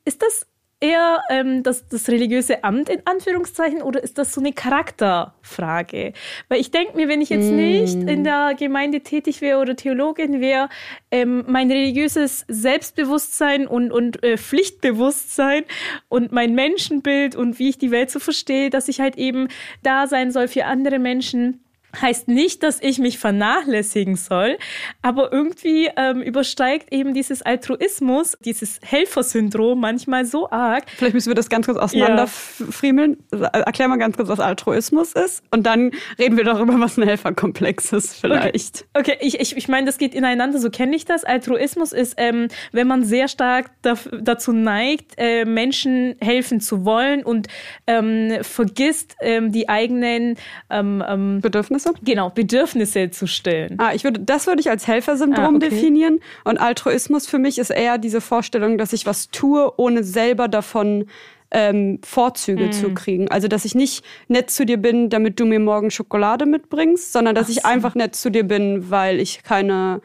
Ist das eher ähm, das, das religiöse Amt in Anführungszeichen oder ist das so eine Charakterfrage? Weil ich denke mir, wenn ich jetzt mm. nicht in der Gemeinde tätig wäre oder Theologin wäre, ähm, mein religiöses Selbstbewusstsein und, und äh, Pflichtbewusstsein und mein Menschenbild und wie ich die Welt so verstehe, dass ich halt eben da sein soll für andere Menschen heißt nicht, dass ich mich vernachlässigen soll, aber irgendwie ähm, übersteigt eben dieses Altruismus, dieses Helfersyndrom manchmal so arg. Vielleicht müssen wir das ganz kurz auseinanderfriemeln. Ja. Erklär mal ganz kurz, was Altruismus ist und dann reden wir darüber, was ein Helferkomplex ist vielleicht. Okay, okay. ich, ich, ich meine, das geht ineinander, so kenne ich das. Altruismus ist, ähm, wenn man sehr stark dazu neigt, äh, Menschen helfen zu wollen und ähm, vergisst, ähm, die eigenen ähm, ähm Bedürfnisse Bedürfnisse? Genau, Bedürfnisse zu stillen. Ah, ich würde, das würde ich als Helfersyndrom ah, okay. definieren. Und Altruismus für mich ist eher diese Vorstellung, dass ich was tue, ohne selber davon ähm, Vorzüge mm. zu kriegen. Also, dass ich nicht nett zu dir bin, damit du mir morgen Schokolade mitbringst, sondern dass Ach ich einfach nett zu dir bin, weil ich keine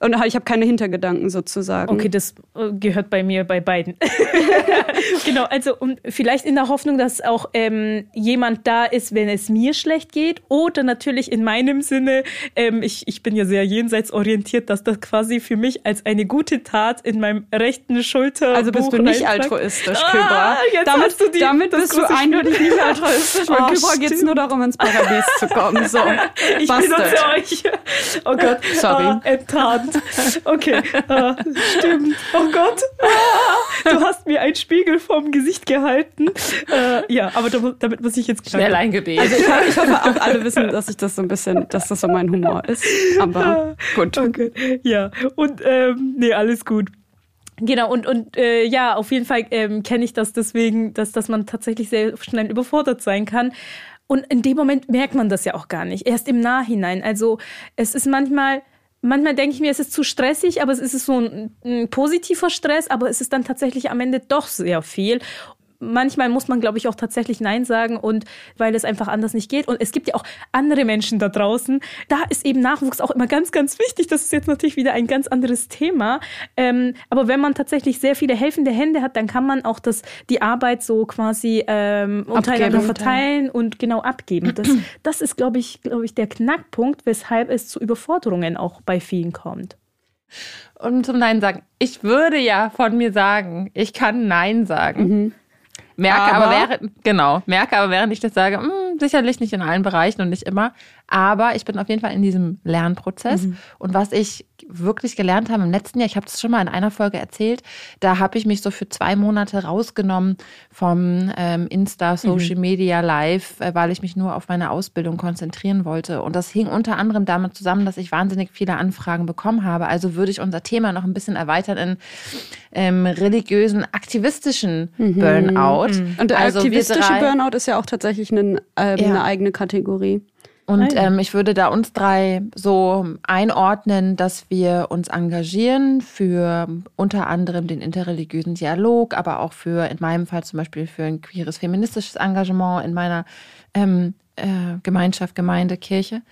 und ich habe keine Hintergedanken sozusagen. Okay, das äh, gehört bei mir bei beiden. genau, also und vielleicht in der Hoffnung, dass auch ähm, jemand da ist, wenn es mir schlecht geht. Oder natürlich in meinem Sinne, ähm, ich, ich bin ja sehr jenseitsorientiert, dass das quasi für mich als eine gute Tat in meinem rechten Schulter. Also bist du nicht altruistisch, Kübra. Ah, damit du die, damit bist du eindeutig nicht altruistisch. Bei oh, Kübra geht es nur darum, ins Paradies zu kommen. So, ich benutze euch. Oh Gott, sorry. Ah, enttarnt. Okay, ah, stimmt. Oh Gott, ah, du hast mir einen Spiegel vorm Gesicht gehalten. Äh, ja, aber damit muss ich jetzt klar. Schnell eingebeten. Also ich, ich, hoffe auch alle wissen, dass ich das so ein bisschen, dass das so mein Humor ist. Aber ah, gut. Okay. Ja, und ähm, nee, alles gut. Genau, und, und äh, ja, auf jeden Fall ähm, kenne ich das deswegen, dass, dass man tatsächlich sehr schnell überfordert sein kann. Und in dem Moment merkt man das ja auch gar nicht, erst im Nachhinein. Also es ist manchmal manchmal denke ich mir, es ist zu stressig, aber es ist so ein, ein, positiver Stress, aber es ist dann tatsächlich am Ende doch sehr viel manchmal muss man, glaube ich, auch tatsächlich Nein sagen und weil es einfach anders nicht geht. Und es gibt ja auch andere Menschen da draußen. Da ist eben Nachwuchs auch immer ganz, ganz wichtig. Das ist jetzt natürlich wieder ein ganz anderes Thema. Ähm, aber wenn man tatsächlich sehr viele helfende Hände hat, dann kann man auch das, die Arbeit so quasi ähm, untereinander abgeben. verteilen und genau abgeben. Das, das ist, glaube ich, glaube ich, der Knackpunkt, weshalb es zu Überforderungen auch bei vielen kommt. Und zum Nein sagen. Ich würde ja von mir sagen, ich kann Nein sagen. Mhm. Merke aber, aber während, genau, merke aber während ich das sage, mh, hm, sicherlich nicht in allen Bereichen und nicht immer, aber ich bin auf jeden Fall in diesem Lernprozess. Mhm. Und was ich wirklich gelernt habe im letzten Jahr, ich habe das schon mal in einer Folge erzählt, da habe ich mich so für zwei Monate rausgenommen vom ähm, Insta, Social mhm. Media, Live, äh, weil ich mich nur auf meine Ausbildung konzentrieren wollte. Und das hing unter anderem damit zusammen, dass ich wahnsinnig viele Anfragen bekommen habe. Also würde ich unser Thema noch ein bisschen erweitern in ähm, religiösen, aktivistischen mhm. Burnout. Mhm. Und der also aktivistische Burnout ist ja auch tatsächlich eine, äh, ja. eine eigene Kategorie. Und ähm, ich würde da uns drei so einordnen, dass wir uns engagieren für unter anderem den interreligiösen Dialog, aber auch für, in meinem Fall zum Beispiel für ein queeres feministisches Engagement in meiner ähm, äh, Gemeinschaft, Gemeinde, Kirche.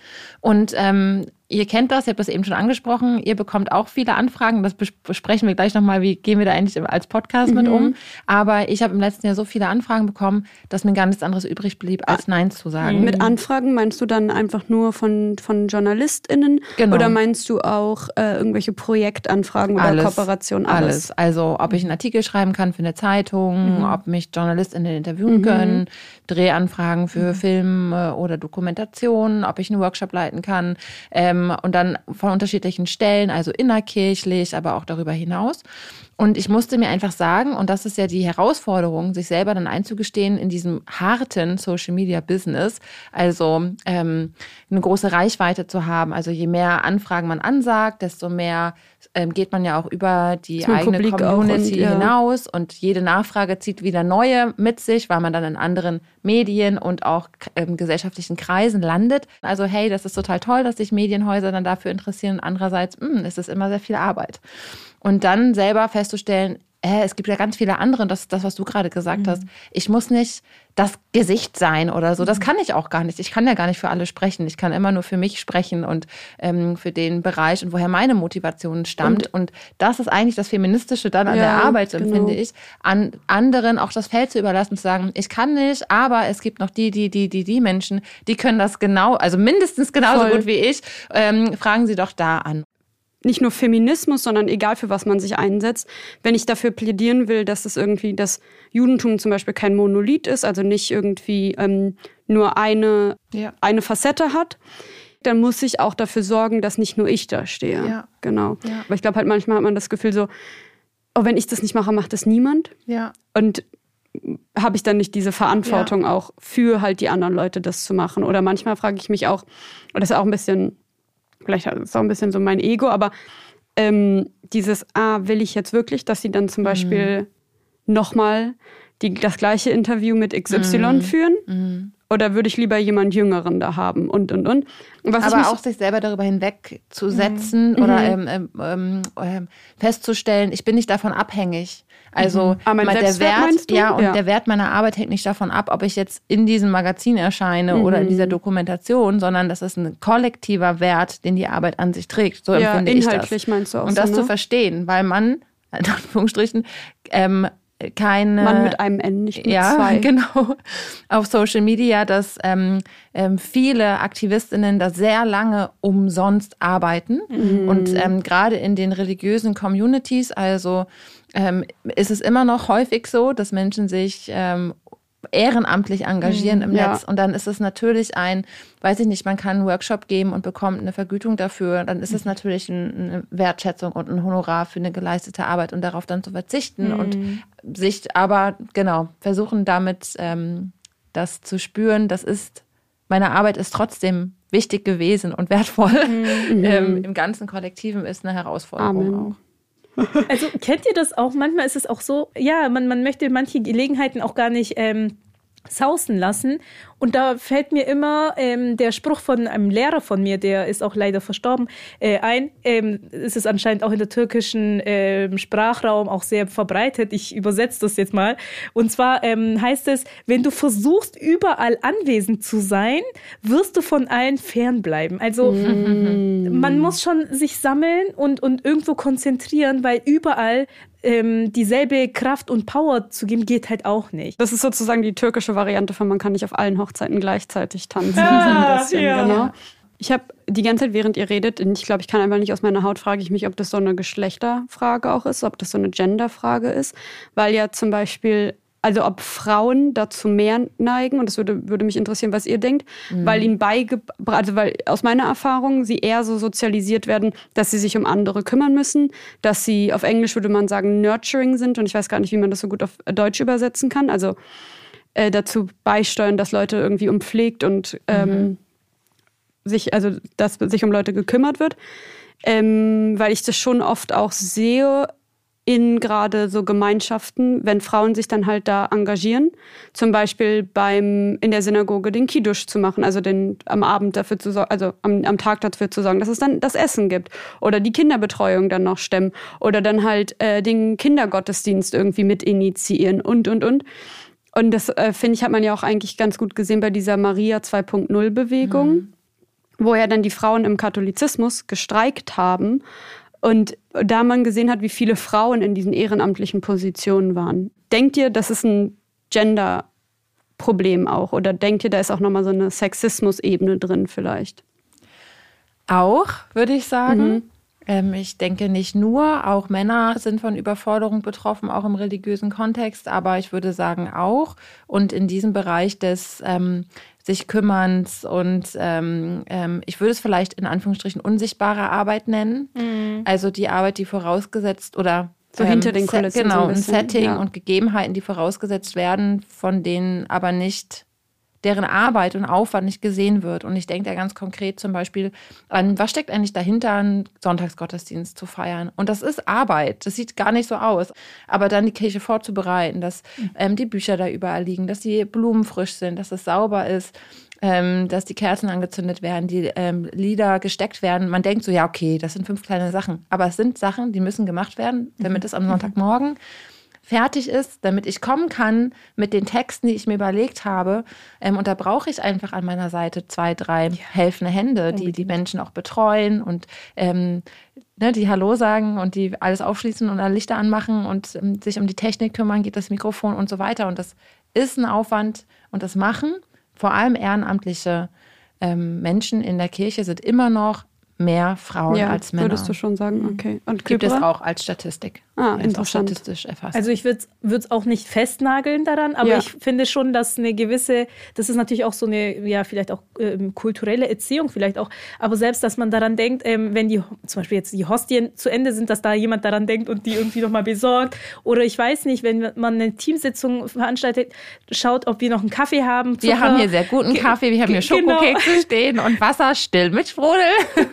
Und ähm, Ihr kennt das, ihr habt das eben schon angesprochen. Ihr bekommt auch viele Anfragen. Das besprechen wir gleich nochmal, wie gehen wir da eigentlich als Podcast mhm. mit um. Aber ich habe im letzten Jahr so viele Anfragen bekommen, dass mir gar nichts anderes übrig blieb, als Nein zu sagen. Mit Anfragen meinst du dann einfach nur von, von JournalistInnen? Genau. Oder meinst du auch äh, irgendwelche Projektanfragen oder alles, Kooperationen? Alles. alles. Also, ob ich einen Artikel schreiben kann für eine Zeitung, mhm. ob mich JournalistInnen interviewen mhm. können, Drehanfragen für mhm. Filme oder Dokumentationen, ob ich einen Workshop leiten kann. Ähm, und dann von unterschiedlichen Stellen, also innerkirchlich, aber auch darüber hinaus. Und ich musste mir einfach sagen, und das ist ja die Herausforderung, sich selber dann einzugestehen in diesem harten Social Media Business, also ähm, eine große Reichweite zu haben. Also je mehr Anfragen man ansagt, desto mehr ähm, geht man ja auch über die eigene Publik Community und, ja. hinaus und jede Nachfrage zieht wieder neue mit sich, weil man dann in anderen Medien und auch ähm, gesellschaftlichen Kreisen landet. Also hey, das ist total toll, dass sich Medienhäuser dann dafür interessieren. Andererseits mh, hm, ist es immer sehr viel Arbeit. Und dann selber festzustellen, äh, es gibt ja ganz viele andere, das ist das, was du gerade gesagt mhm. hast. Ich muss nicht das Gesicht sein oder so. Das mhm. kann ich auch gar nicht. Ich kann ja gar nicht für alle sprechen. Ich kann immer nur für mich sprechen und ähm, für den Bereich und woher meine Motivation stammt. Und, und das ist eigentlich das Feministische dann an ja, der Arbeit, genau. empfinde ich, an anderen auch das Feld zu überlassen, zu sagen, ich kann nicht, aber es gibt noch die, die, die, die, die Menschen, die können das genau, also mindestens genauso Voll. gut wie ich. Ähm, fragen Sie doch da an nicht nur Feminismus, sondern egal für was man sich einsetzt, wenn ich dafür plädieren will, dass es irgendwie das Judentum zum Beispiel kein Monolith ist, also nicht irgendwie ähm, nur eine, ja. eine Facette hat, dann muss ich auch dafür sorgen, dass nicht nur ich da stehe. Ja. Genau. Ja. Aber ich glaube halt manchmal hat man das Gefühl so, oh, wenn ich das nicht mache, macht das niemand. Ja. Und habe ich dann nicht diese Verantwortung auch für halt die anderen Leute das zu machen. Oder manchmal frage ich mich auch, und das ist auch ein bisschen vielleicht ist es auch ein bisschen so mein Ego, aber ähm, dieses, ah, will ich jetzt wirklich, dass sie dann zum Beispiel mhm. nochmal das gleiche Interview mit XY mhm. führen? Mhm. Oder würde ich lieber jemand Jüngeren da haben und und und. Was Aber auch sich selber darüber hinwegzusetzen mhm. oder mhm. ähm, ähm, ähm, festzustellen, ich bin nicht davon abhängig. Also mhm. der Wert, ja, und ja. der Wert meiner Arbeit hängt nicht davon ab, ob ich jetzt in diesem Magazin erscheine mhm. oder in dieser Dokumentation, sondern das ist ein kollektiver Wert, den die Arbeit an sich trägt. So ja, empfinde inhaltlich ich das. meinst du auch Und das so, ne? zu verstehen, weil man, in Anführungsstrichen, ähm, keine. Mann mit einem N, nicht mit ja, zwei. genau. Auf Social Media, dass ähm, ähm, viele AktivistInnen da sehr lange umsonst arbeiten. Mhm. Und ähm, gerade in den religiösen Communities, also ähm, ist es immer noch häufig so, dass Menschen sich ähm, ehrenamtlich engagieren im ja. Netz. Und dann ist es natürlich ein, weiß ich nicht, man kann einen Workshop geben und bekommt eine Vergütung dafür. Dann ist es natürlich eine Wertschätzung und ein Honorar für eine geleistete Arbeit und darauf dann zu verzichten mhm. und sich aber, genau, versuchen damit ähm, das zu spüren. Das ist, meine Arbeit ist trotzdem wichtig gewesen und wertvoll. Mhm. ähm, Im ganzen Kollektiven ist eine Herausforderung Amen. auch. Also kennt ihr das auch? Manchmal ist es auch so, ja, man, man möchte manche Gelegenheiten auch gar nicht ähm, sausen lassen. Und da fällt mir immer ähm, der Spruch von einem Lehrer von mir, der ist auch leider verstorben, äh, ein. Ähm, es ist anscheinend auch in der türkischen ähm, Sprachraum auch sehr verbreitet. Ich übersetze das jetzt mal. Und zwar ähm, heißt es, wenn du versuchst, überall anwesend zu sein, wirst du von allen fernbleiben. Also mm. man muss schon sich sammeln und, und irgendwo konzentrieren, weil überall ähm, dieselbe Kraft und Power zu geben, geht halt auch nicht. Das ist sozusagen die türkische Variante von man kann nicht auf allen Hochzeiten gleichzeitig tanzen. Ah, bisschen, ja. genau. Ich habe die ganze Zeit, während ihr redet, ich glaube, ich kann einfach nicht aus meiner Haut, frage ich mich, ob das so eine Geschlechterfrage auch ist, ob das so eine Genderfrage ist, weil ja zum Beispiel also ob Frauen dazu mehr neigen, und das würde, würde mich interessieren, was ihr denkt, mhm. weil ihnen beigebracht, also weil aus meiner Erfahrung sie eher so sozialisiert werden, dass sie sich um andere kümmern müssen, dass sie auf Englisch würde man sagen nurturing sind und ich weiß gar nicht, wie man das so gut auf Deutsch übersetzen kann, also äh, dazu beisteuern, dass Leute irgendwie umpflegt und ähm, mhm. sich, also dass sich um Leute gekümmert wird. Ähm, weil ich das schon oft auch sehe, in gerade so Gemeinschaften, wenn Frauen sich dann halt da engagieren, zum Beispiel beim in der Synagoge den Kiddush zu machen, also den am Abend dafür zu sorgen, also am, am Tag dafür zu sorgen, dass es dann das Essen gibt oder die Kinderbetreuung dann noch stemmen oder dann halt äh, den Kindergottesdienst irgendwie mit initiieren und und und. Und das äh, finde ich hat man ja auch eigentlich ganz gut gesehen bei dieser Maria 2.0 Bewegung. Mhm wo ja dann die Frauen im Katholizismus gestreikt haben, und da man gesehen hat, wie viele Frauen in diesen ehrenamtlichen Positionen waren, denkt ihr, das ist ein Gender-Problem auch? Oder denkt ihr, da ist auch nochmal so eine Sexismus-Ebene drin vielleicht? Auch, würde ich sagen. Mhm. Ähm, ich denke nicht nur, auch Männer sind von Überforderung betroffen, auch im religiösen Kontext, aber ich würde sagen auch. Und in diesem Bereich des ähm, sich kümmerns und ähm, ähm, ich würde es vielleicht in Anführungsstrichen unsichtbare Arbeit nennen. Mhm. Also die Arbeit, die vorausgesetzt oder so hinter den Kulissen. Genau, so ein, bisschen, Setting ja. und Gegebenheiten, die vorausgesetzt werden, von denen aber nicht deren Arbeit und Aufwand nicht gesehen wird. Und ich denke da ganz konkret zum Beispiel an, was steckt eigentlich dahinter, einen Sonntagsgottesdienst zu feiern? Und das ist Arbeit. Das sieht gar nicht so aus. Aber dann die Kirche vorzubereiten, dass ähm, die Bücher da überall liegen, dass die Blumen frisch sind, dass es sauber ist, ähm, dass die Kerzen angezündet werden, die ähm, Lieder gesteckt werden. Man denkt so, ja, okay, das sind fünf kleine Sachen. Aber es sind Sachen, die müssen gemacht werden, damit mhm. es am Sonntagmorgen fertig ist, damit ich kommen kann mit den Texten, die ich mir überlegt habe. Ähm, und da brauche ich einfach an meiner Seite zwei, drei ja. helfende Hände, die die Menschen auch betreuen und ähm, ne, die Hallo sagen und die alles aufschließen und alle Lichter anmachen und ähm, sich um die Technik kümmern, geht das Mikrofon und so weiter. Und das ist ein Aufwand und das machen vor allem ehrenamtliche ähm, Menschen in der Kirche sind immer noch mehr Frauen ja, als Männer. Würdest du schon sagen, mhm. okay. Und Gibt es auch als Statistik. Ah, interessant. statistisch erfasst. Also ich würde es auch nicht festnageln daran, aber ja. ich finde schon, dass eine gewisse, das ist natürlich auch so eine, ja, vielleicht auch ähm, kulturelle Erziehung, vielleicht auch, aber selbst, dass man daran denkt, ähm, wenn die, zum Beispiel jetzt die Hostien zu Ende sind, dass da jemand daran denkt und die irgendwie nochmal besorgt. Oder ich weiß nicht, wenn man eine Teamsitzung veranstaltet, schaut, ob wir noch einen Kaffee haben. Zucker. Wir haben hier sehr guten Kaffee, wir haben hier genau. Schokokekse genau. stehen und Wasser still mit Sprudel.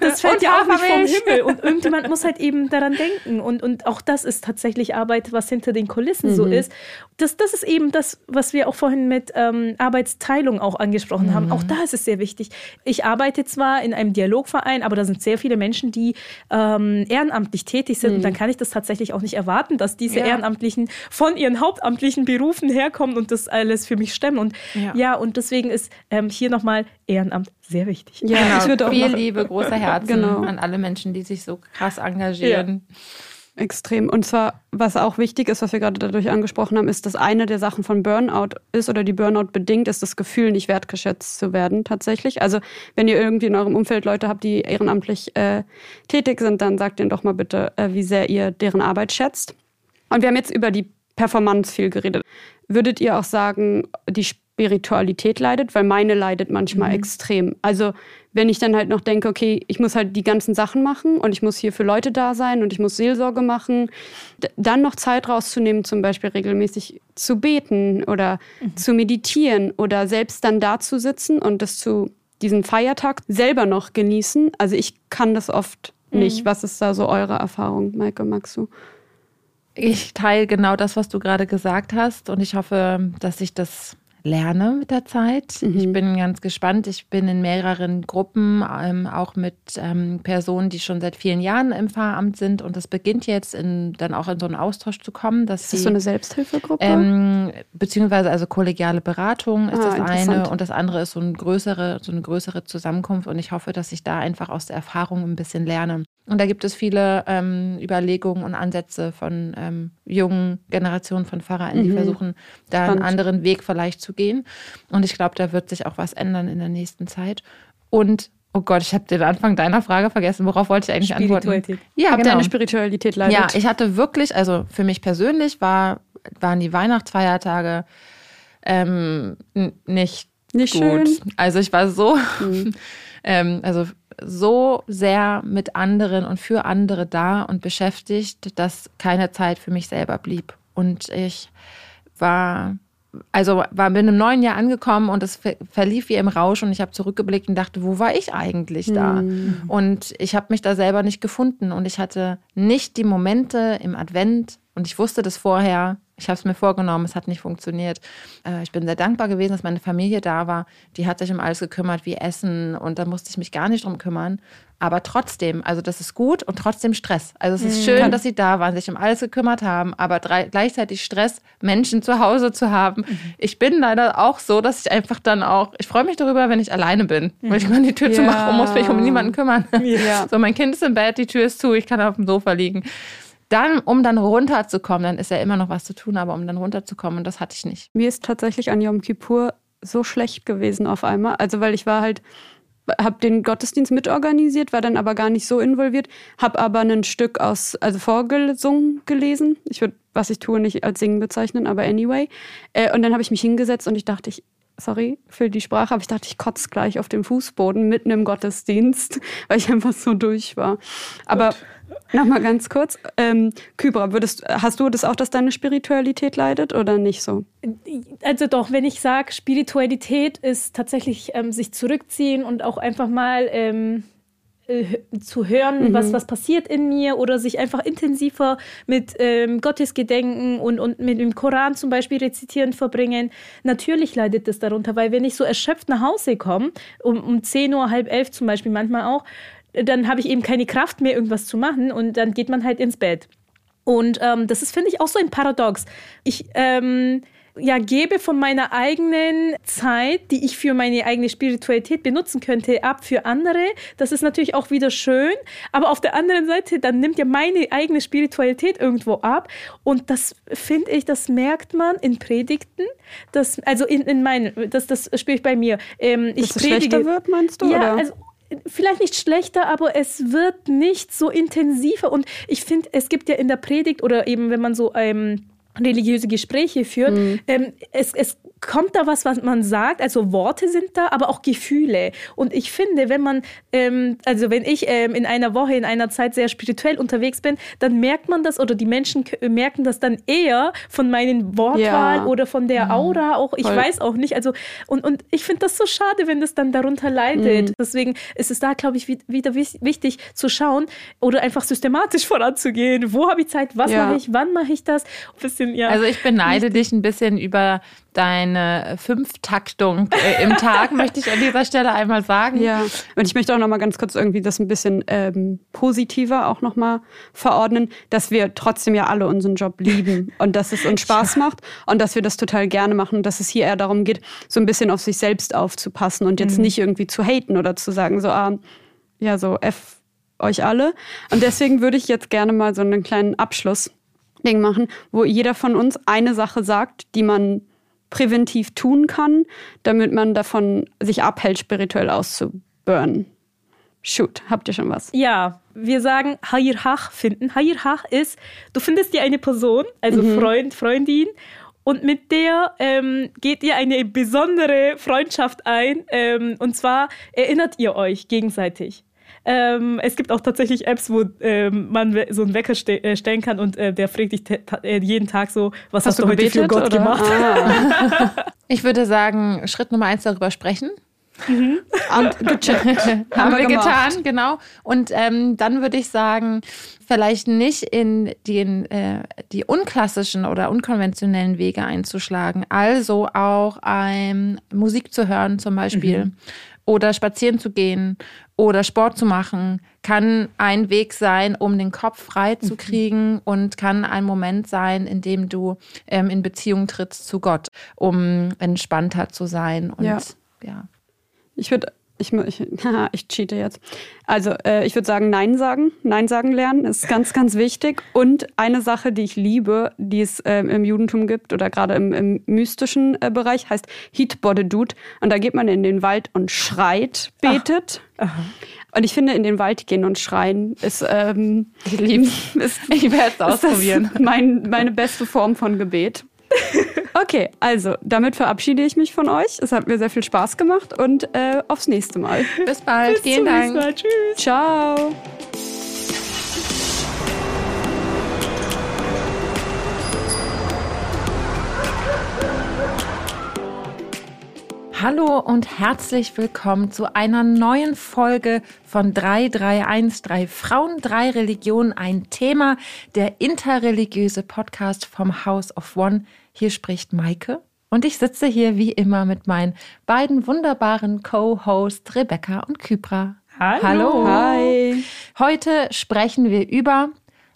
Das fällt ja auch nicht vom Himmel. Und irgendjemand muss halt eben daran denken. Und, und auch das ist tatsächlich Arbeit, was hinter den Kulissen mhm. so ist. Das, das ist eben das, was wir auch vorhin mit ähm, Arbeitsteilung auch angesprochen mhm. haben. Auch da ist es sehr wichtig. Ich arbeite zwar in einem Dialogverein, aber da sind sehr viele Menschen, die ähm, ehrenamtlich tätig sind. Mhm. Und dann kann ich das tatsächlich auch nicht erwarten, dass diese ja. Ehrenamtlichen von ihren hauptamtlichen Berufen herkommen und das alles für mich stemmen. Und ja, ja und deswegen ist ähm, hier nochmal Ehrenamt sehr wichtig. Ja, genau. ich würde auch viel Liebe, große Herzen genau. an alle Menschen, die sich so krass engagieren. Ja. Extrem. Und zwar, was auch wichtig ist, was wir gerade dadurch angesprochen haben, ist, dass eine der Sachen von Burnout ist oder die Burnout bedingt, ist das Gefühl, nicht wertgeschätzt zu werden tatsächlich. Also wenn ihr irgendwie in eurem Umfeld Leute habt, die ehrenamtlich äh, tätig sind, dann sagt ihnen doch mal bitte, äh, wie sehr ihr deren Arbeit schätzt. Und wir haben jetzt über die Performance viel geredet. Würdet ihr auch sagen, die Spiritualität leidet? Weil meine leidet manchmal mhm. extrem. Also wenn ich dann halt noch denke, okay, ich muss halt die ganzen Sachen machen und ich muss hier für Leute da sein und ich muss Seelsorge machen, dann noch Zeit rauszunehmen, zum Beispiel regelmäßig zu beten oder mhm. zu meditieren oder selbst dann da zu sitzen und das zu diesen Feiertag selber noch genießen. Also ich kann das oft nicht. Mhm. Was ist da so eure Erfahrung, Maike, magst du? Ich teile genau das, was du gerade gesagt hast und ich hoffe, dass ich das lerne mit der Zeit. Mhm. Ich bin ganz gespannt. Ich bin in mehreren Gruppen, ähm, auch mit ähm, Personen, die schon seit vielen Jahren im Pfarramt sind. Und es beginnt jetzt in, dann auch in so einen Austausch zu kommen. Dass ist das die, so eine Selbsthilfegruppe? Ähm, beziehungsweise also kollegiale Beratung ist ah, das eine und das andere ist so eine, größere, so eine größere Zusammenkunft. Und ich hoffe, dass ich da einfach aus der Erfahrung ein bisschen lerne. Und da gibt es viele ähm, Überlegungen und Ansätze von ähm, jungen Generationen von Pfarrern, die mhm. versuchen, da Spannend. einen anderen Weg vielleicht zu gehen. Und ich glaube, da wird sich auch was ändern in der nächsten Zeit. Und Oh Gott, ich habe den Anfang deiner Frage vergessen. Worauf wollte ich eigentlich antworten? Ja, Ob genau. deine Spiritualität leidet? Ja, ich hatte wirklich, also für mich persönlich war, waren die Weihnachtsfeiertage ähm, nicht, nicht gut. Schön. Also ich war so, mhm. ähm, also so sehr mit anderen und für andere da und beschäftigt, dass keine Zeit für mich selber blieb. Und ich war, also war bin im neuen Jahr angekommen und es verlief wie im Rausch und ich habe zurückgeblickt und dachte, wo war ich eigentlich da? Mhm. Und ich habe mich da selber nicht gefunden und ich hatte nicht die Momente im Advent und ich wusste das vorher, ich habe es mir vorgenommen, es hat nicht funktioniert. Äh, ich bin sehr dankbar gewesen, dass meine Familie da war. Die hat sich um alles gekümmert, wie Essen. Und da musste ich mich gar nicht drum kümmern. Aber trotzdem, also das ist gut und trotzdem Stress. Also es ist mhm. schön, dass sie da waren, sich um alles gekümmert haben, aber drei, gleichzeitig Stress, Menschen zu Hause zu haben. Mhm. Ich bin leider auch so, dass ich einfach dann auch, ich freue mich darüber, wenn ich alleine bin, mhm. weil ich mal die Tür ja. zu machen und muss mich um niemanden kümmern. Ja. So, mein Kind ist im Bett, die Tür ist zu, ich kann auf dem Sofa liegen dann, um dann runterzukommen, dann ist ja immer noch was zu tun, aber um dann runterzukommen, und das hatte ich nicht. Mir ist tatsächlich an Yom Kippur so schlecht gewesen auf einmal. Also, weil ich war halt, habe den Gottesdienst mitorganisiert, war dann aber gar nicht so involviert, habe aber ein Stück aus, also vorgesungen gelesen. Ich würde, was ich tue, nicht als Singen bezeichnen, aber anyway. Äh, und dann habe ich mich hingesetzt und ich dachte, ich, sorry für die Sprache, aber ich dachte, ich kotze gleich auf dem Fußboden mitten im Gottesdienst, weil ich einfach so durch war. Aber Gut. Nochmal ganz kurz. Ähm, Kybra, würdest, hast du das auch, dass deine Spiritualität leidet oder nicht so? Also doch, wenn ich sage, Spiritualität ist tatsächlich ähm, sich zurückziehen und auch einfach mal ähm, äh, zu hören, mhm. was, was passiert in mir oder sich einfach intensiver mit ähm, Gottesgedenken und, und mit dem Koran zum Beispiel rezitieren verbringen. Natürlich leidet das darunter, weil wenn ich so erschöpft nach Hause komme, um, um 10 Uhr, halb elf zum Beispiel manchmal auch, dann habe ich eben keine Kraft mehr, irgendwas zu machen und dann geht man halt ins Bett. Und ähm, das ist, finde ich, auch so ein Paradox. Ich ähm, ja, gebe von meiner eigenen Zeit, die ich für meine eigene Spiritualität benutzen könnte, ab für andere. Das ist natürlich auch wieder schön. Aber auf der anderen Seite, dann nimmt ja meine eigene Spiritualität irgendwo ab. Und das finde ich, das merkt man in Predigten. Das, also in, in meinen, das, das spüre ich bei mir. Ähm, ich Dass es schlechter wird, meinst du? Ja, oder? also vielleicht nicht schlechter, aber es wird nicht so intensiver. Und ich finde, es gibt ja in der Predigt oder eben, wenn man so ähm, religiöse Gespräche führt, mhm. ähm, es, es kommt da was, was man sagt, also Worte sind da, aber auch Gefühle. Und ich finde, wenn man, ähm, also wenn ich ähm, in einer Woche, in einer Zeit sehr spirituell unterwegs bin, dann merkt man das oder die Menschen merken das dann eher von meinen Wortwahl ja. oder von der mhm. Aura auch. Ich Voll. weiß auch nicht. Also, und, und ich finde das so schade, wenn das dann darunter leidet. Mhm. Deswegen ist es da, glaube ich, wieder wichtig zu schauen oder einfach systematisch voranzugehen. Wo habe ich Zeit? Was ja. mache ich? Wann mache ich das? Ein bisschen, ja. Also ich beneide dich ein bisschen über deine Fünftaktung äh, im Tag, möchte ich an dieser Stelle einmal sagen. Ja, und ich möchte auch noch mal ganz kurz irgendwie das ein bisschen ähm, positiver auch noch mal verordnen, dass wir trotzdem ja alle unseren Job lieben und dass es uns Spaß macht und dass wir das total gerne machen und dass es hier eher darum geht, so ein bisschen auf sich selbst aufzupassen und jetzt mhm. nicht irgendwie zu haten oder zu sagen, so, ah, ja, so F euch alle. Und deswegen würde ich jetzt gerne mal so einen kleinen Abschluss Ding machen, wo jeder von uns eine Sache sagt, die man präventiv tun kann, damit man davon sich abhält, spirituell auszuburnen. Shoot, habt ihr schon was? Ja, wir sagen Hayirhach finden. Hayirhach ist, du findest dir eine Person, also mhm. Freund, Freundin, und mit der ähm, geht ihr eine besondere Freundschaft ein. Ähm, und zwar erinnert ihr euch gegenseitig. Ähm, es gibt auch tatsächlich Apps, wo ähm, man so einen Wecker ste äh, stellen kann und äh, der fragt dich äh, jeden Tag so, was hast, hast du heute für Gott oder? gemacht? Ah. ich würde sagen, Schritt Nummer eins darüber sprechen. Mhm. Und gecheckt. Haben, Haben wir getan, genau. Und ähm, dann würde ich sagen, vielleicht nicht in den, äh, die unklassischen oder unkonventionellen Wege einzuschlagen. Also auch ähm, Musik zu hören zum Beispiel. Mhm oder spazieren zu gehen oder Sport zu machen, kann ein Weg sein, um den Kopf frei zu mhm. kriegen mhm. und kann ein Moment sein, in dem du ähm, in Beziehung trittst zu Gott, um entspannter zu sein. Und ja. ja. Ich würde ich, ich, ich cheate jetzt. Also, äh, ich würde sagen, Nein sagen. Nein sagen lernen ist ganz, ganz wichtig. Und eine Sache, die ich liebe, die es äh, im Judentum gibt oder gerade im, im, mystischen äh, Bereich, heißt Hitbodedut. Und da geht man in den Wald und schreit, betet. Ach. Und ich finde, in den Wald gehen und schreien ist, ähm, ich, lieb, ist, ich werde es ausprobieren. Mein, meine beste Form von Gebet. Okay, also damit verabschiede ich mich von euch. Es hat mir sehr viel Spaß gemacht und äh, aufs nächste Mal. Bis bald. Bis Vielen Dank. Mal. Tschüss. Ciao. Hallo und herzlich willkommen zu einer neuen Folge von 331, drei Frauen, drei Religionen, ein Thema, der interreligiöse Podcast vom House of One. Hier spricht Maike und ich sitze hier wie immer mit meinen beiden wunderbaren Co-Hosts Rebecca und Kypra. Hallo. Hallo. Hi. Heute sprechen wir über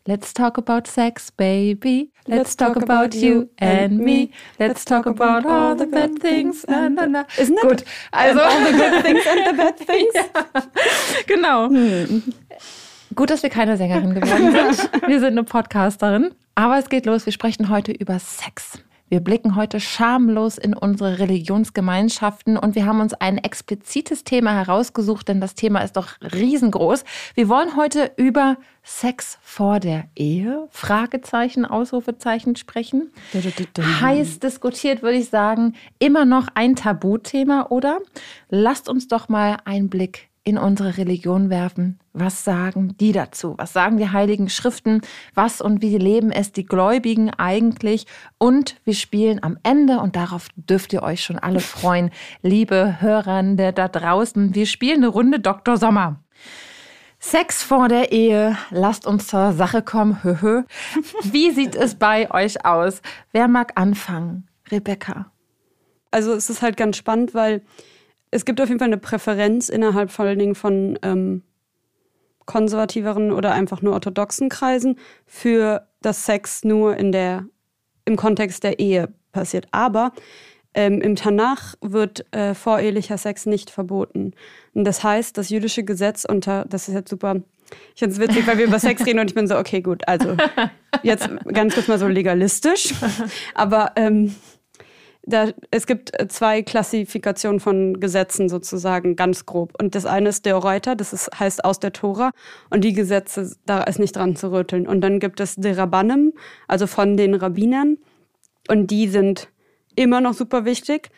Let's talk about sex, baby. Let's, talk, talk, about, you and me. Let's talk about all the bad things. Na, na, na. Isn't it? Gut. Also all the good things and the bad things. ja. Genau. Hm. Gut, dass wir keine Sängerin geworden sind. Wir sind eine Podcasterin. Aber es geht los. Wir sprechen heute über Sex. Wir blicken heute schamlos in unsere Religionsgemeinschaften und wir haben uns ein explizites Thema herausgesucht, denn das Thema ist doch riesengroß. Wir wollen heute über Sex vor der Ehe? Fragezeichen, Ausrufezeichen sprechen. Heiß diskutiert, würde ich sagen, immer noch ein Tabuthema, oder? Lasst uns doch mal einen Blick in unsere Religion werfen. Was sagen die dazu? Was sagen die heiligen Schriften? Was und wie leben es die Gläubigen eigentlich? Und wir spielen am Ende, und darauf dürft ihr euch schon alle freuen, liebe Hörende da draußen, wir spielen eine Runde Dr. Sommer. Sex vor der Ehe, lasst uns zur Sache kommen. Wie sieht es bei euch aus? Wer mag anfangen? Rebecca. Also es ist halt ganz spannend, weil es gibt auf jeden Fall eine Präferenz innerhalb vor allen Dingen von ähm, konservativeren oder einfach nur orthodoxen Kreisen für das Sex nur in der, im Kontext der Ehe passiert. Aber ähm, im Tanach wird äh, vorehelicher Sex nicht verboten. Und das heißt, das jüdische Gesetz unter, das ist jetzt super, ich finde es witzig, weil wir über Sex reden und ich bin so, okay, gut, also jetzt ganz kurz mal so legalistisch. Aber ähm, da, es gibt zwei Klassifikationen von Gesetzen sozusagen, ganz grob. Und das eine ist der Reuter, das ist, heißt aus der Tora. Und die Gesetze, da ist nicht dran zu rütteln. Und dann gibt es der Rabbanim, also von den Rabbinern. Und die sind immer noch super wichtig,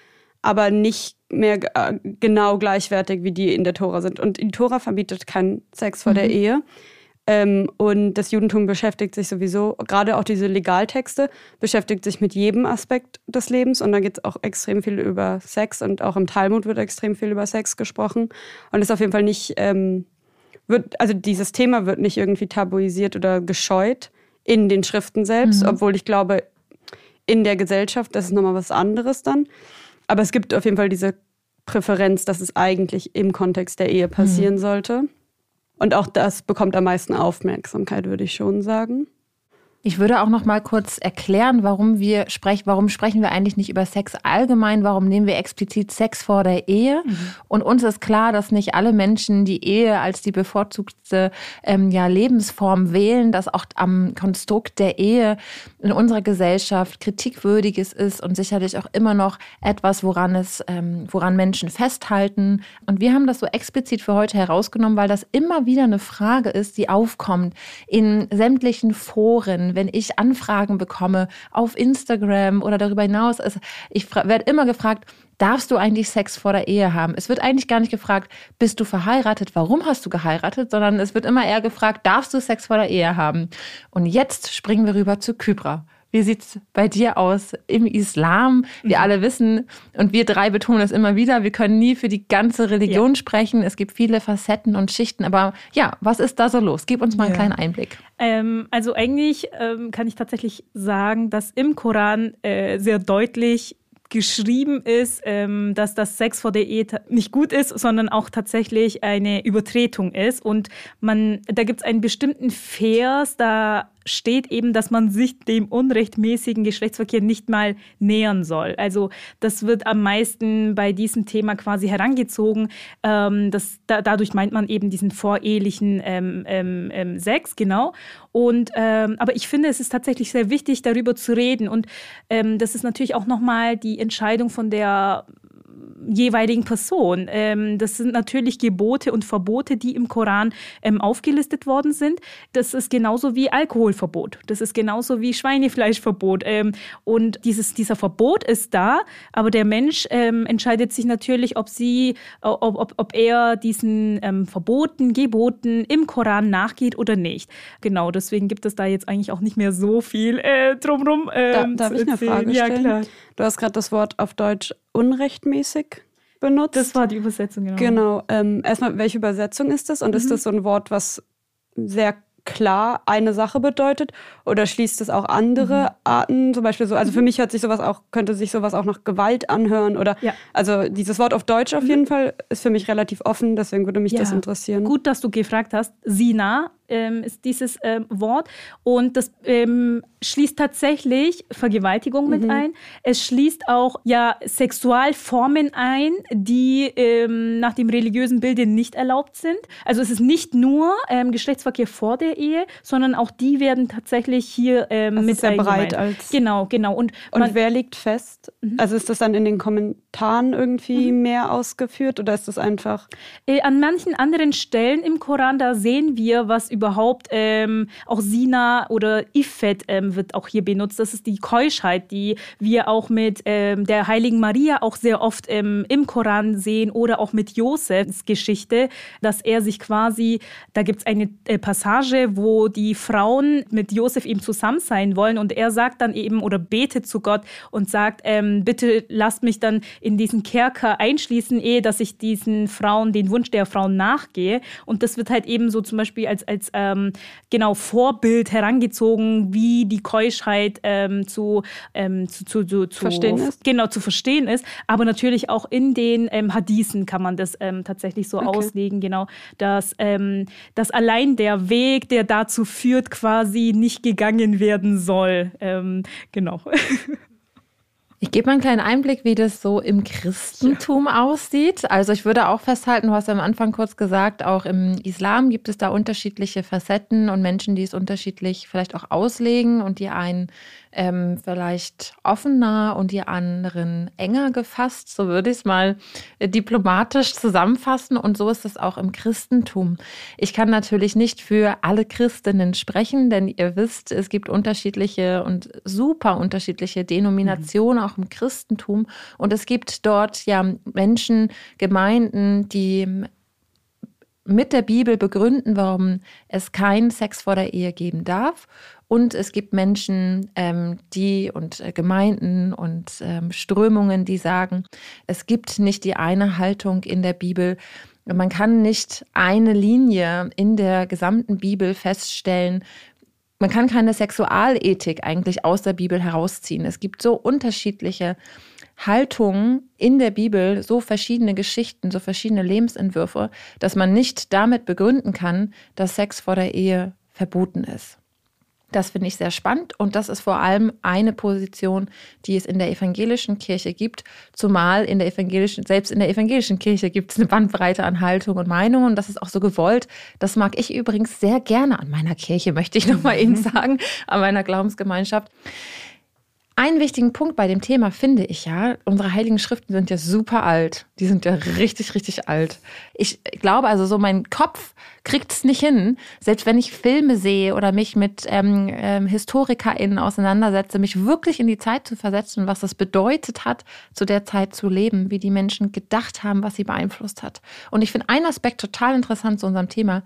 aber nicht mehr äh, genau gleichwertig, wie die in der Tora sind. Und die Tora verbietet keinen Sex vor mhm. der Ehe. Ähm, und das Judentum beschäftigt sich sowieso, gerade auch diese Legaltexte, beschäftigt sich mit jedem Aspekt des Lebens. Und da geht es auch extrem viel über Sex und auch im Talmud wird extrem viel über Sex gesprochen. Und ist auf jeden Fall nicht, ähm, wird, also dieses Thema wird nicht irgendwie tabuisiert oder gescheut in den Schriften selbst, mhm. obwohl ich glaube, in der Gesellschaft, das ist nochmal was anderes dann. Aber es gibt auf jeden Fall diese Präferenz, dass es eigentlich im Kontext der Ehe passieren mhm. sollte. Und auch das bekommt am meisten Aufmerksamkeit, würde ich schon sagen. Ich würde auch noch mal kurz erklären, warum wir sprechen, warum sprechen wir eigentlich nicht über Sex allgemein, warum nehmen wir explizit Sex vor der Ehe? Mhm. Und uns ist klar, dass nicht alle Menschen die Ehe als die bevorzugte ähm, ja, Lebensform wählen, dass auch am Konstrukt der Ehe in unserer Gesellschaft kritikwürdiges ist und sicherlich auch immer noch etwas, woran es, ähm, woran Menschen festhalten. Und wir haben das so explizit für heute herausgenommen, weil das immer wieder eine Frage ist, die aufkommt in sämtlichen Foren wenn ich Anfragen bekomme auf Instagram oder darüber hinaus, also ich werde immer gefragt, darfst du eigentlich Sex vor der Ehe haben? Es wird eigentlich gar nicht gefragt, bist du verheiratet? Warum hast du geheiratet? Sondern es wird immer eher gefragt, darfst du Sex vor der Ehe haben? Und jetzt springen wir rüber zu Kybra. Wie sieht es bei dir aus im Islam? Wir mhm. alle wissen und wir drei betonen das immer wieder, wir können nie für die ganze Religion ja. sprechen. Es gibt viele Facetten und Schichten. Aber ja, was ist da so los? Gib uns mal einen ja. kleinen Einblick. Ähm, also eigentlich ähm, kann ich tatsächlich sagen, dass im Koran äh, sehr deutlich geschrieben ist, ähm, dass das Sex vor der Ehe nicht gut ist, sondern auch tatsächlich eine Übertretung ist. Und man, da gibt es einen bestimmten Vers, da steht eben, dass man sich dem unrechtmäßigen Geschlechtsverkehr nicht mal nähern soll. Also das wird am meisten bei diesem Thema quasi herangezogen. Ähm, das, da, dadurch meint man eben diesen vorehelichen ähm, ähm, ähm Sex, genau. Und ähm, aber ich finde, es ist tatsächlich sehr wichtig, darüber zu reden. Und ähm, das ist natürlich auch nochmal die Entscheidung von der jeweiligen Person. Ähm, das sind natürlich Gebote und Verbote, die im Koran ähm, aufgelistet worden sind. Das ist genauso wie Alkoholverbot. Das ist genauso wie Schweinefleischverbot. Ähm, und dieses, dieser Verbot ist da, aber der Mensch ähm, entscheidet sich natürlich, ob sie, ob, ob, ob er diesen ähm, Verboten, Geboten im Koran nachgeht oder nicht. Genau, deswegen gibt es da jetzt eigentlich auch nicht mehr so viel äh, drumrum. Ähm, da, darf ich eine Frage stellen? Ja, klar. Du hast gerade das Wort auf Deutsch unrechtmäßig benutzt. Das war die Übersetzung, genau. Genau. Ähm, erstmal, welche Übersetzung ist das? Und mhm. ist das so ein Wort, was sehr klar eine Sache bedeutet oder schließt es auch andere mhm. Arten zum Beispiel so also für mhm. mich hört sich sowas auch könnte sich sowas auch nach Gewalt anhören oder ja. also dieses Wort auf Deutsch auf mhm. jeden Fall ist für mich relativ offen deswegen würde mich ja. das interessieren gut dass du gefragt hast Sina ähm, ist dieses ähm, Wort. Und das ähm, schließt tatsächlich Vergewaltigung mit mhm. ein. Es schließt auch ja Sexualformen ein, die ähm, nach dem religiösen Bilde nicht erlaubt sind. Also es ist nicht nur ähm, Geschlechtsverkehr vor der Ehe, sondern auch die werden tatsächlich hier ähm, mit sehr breit als genau genau und und man, wer legt fest? Mhm. Also ist das dann in den Kommentaren irgendwie mhm. mehr ausgeführt oder ist das einfach? Äh, an manchen anderen Stellen im Koran da sehen wir was überhaupt ähm, auch Sina oder Ifet ähm, wird auch hier benutzt. Das ist die Keuschheit, die wir auch mit ähm, der heiligen Maria auch sehr oft ähm, im Koran sehen oder auch mit Josefs Geschichte, dass er sich quasi, da gibt es eine äh, Passage, wo die Frauen mit Josef eben zusammen sein wollen und er sagt dann eben oder betet zu Gott und sagt, ähm, bitte lasst mich dann in diesen Kerker einschließen, ehe dass ich diesen Frauen, den Wunsch der Frauen nachgehe. Und das wird halt eben so zum Beispiel als, als als ähm, genau Vorbild herangezogen, wie die Keuschheit ähm, zu, ähm, zu, zu, zu, zu, verstehen ist. Genau, zu verstehen ist. Aber natürlich auch in den ähm, Hadithen kann man das ähm, tatsächlich so okay. auslegen, genau, dass, ähm, dass allein der Weg, der dazu führt, quasi nicht gegangen werden soll. Ähm, genau. Ich gebe mal einen kleinen Einblick, wie das so im Christentum ja. aussieht. Also ich würde auch festhalten, du hast ja am Anfang kurz gesagt, auch im Islam gibt es da unterschiedliche Facetten und Menschen, die es unterschiedlich vielleicht auch auslegen und die einen ähm, vielleicht offener und die anderen enger gefasst. So würde ich es mal äh, diplomatisch zusammenfassen. Und so ist es auch im Christentum. Ich kann natürlich nicht für alle Christinnen sprechen, denn ihr wisst, es gibt unterschiedliche und super unterschiedliche Denominationen mhm. auch im Christentum. Und es gibt dort ja Menschen, Gemeinden, die mit der Bibel begründen, warum es keinen Sex vor der Ehe geben darf. Und es gibt Menschen, ähm, die und äh, Gemeinden und ähm, Strömungen, die sagen, es gibt nicht die eine Haltung in der Bibel. Man kann nicht eine Linie in der gesamten Bibel feststellen. Man kann keine Sexualethik eigentlich aus der Bibel herausziehen. Es gibt so unterschiedliche Haltungen in der Bibel, so verschiedene Geschichten, so verschiedene Lebensentwürfe, dass man nicht damit begründen kann, dass Sex vor der Ehe verboten ist. Das finde ich sehr spannend und das ist vor allem eine Position, die es in der evangelischen Kirche gibt, zumal in der evangelischen, selbst in der evangelischen Kirche gibt es eine Bandbreite an Haltung und Meinungen und das ist auch so gewollt. Das mag ich übrigens sehr gerne an meiner Kirche, möchte ich nochmal Ihnen sagen, an meiner Glaubensgemeinschaft. Einen wichtigen Punkt bei dem Thema finde ich ja, unsere heiligen Schriften sind ja super alt. Die sind ja richtig, richtig alt. Ich glaube also so, mein Kopf kriegt es nicht hin, selbst wenn ich Filme sehe oder mich mit ähm, ähm, HistorikerInnen auseinandersetze, mich wirklich in die Zeit zu versetzen, was das bedeutet hat, zu der Zeit zu leben, wie die Menschen gedacht haben, was sie beeinflusst hat. Und ich finde einen Aspekt total interessant zu unserem Thema.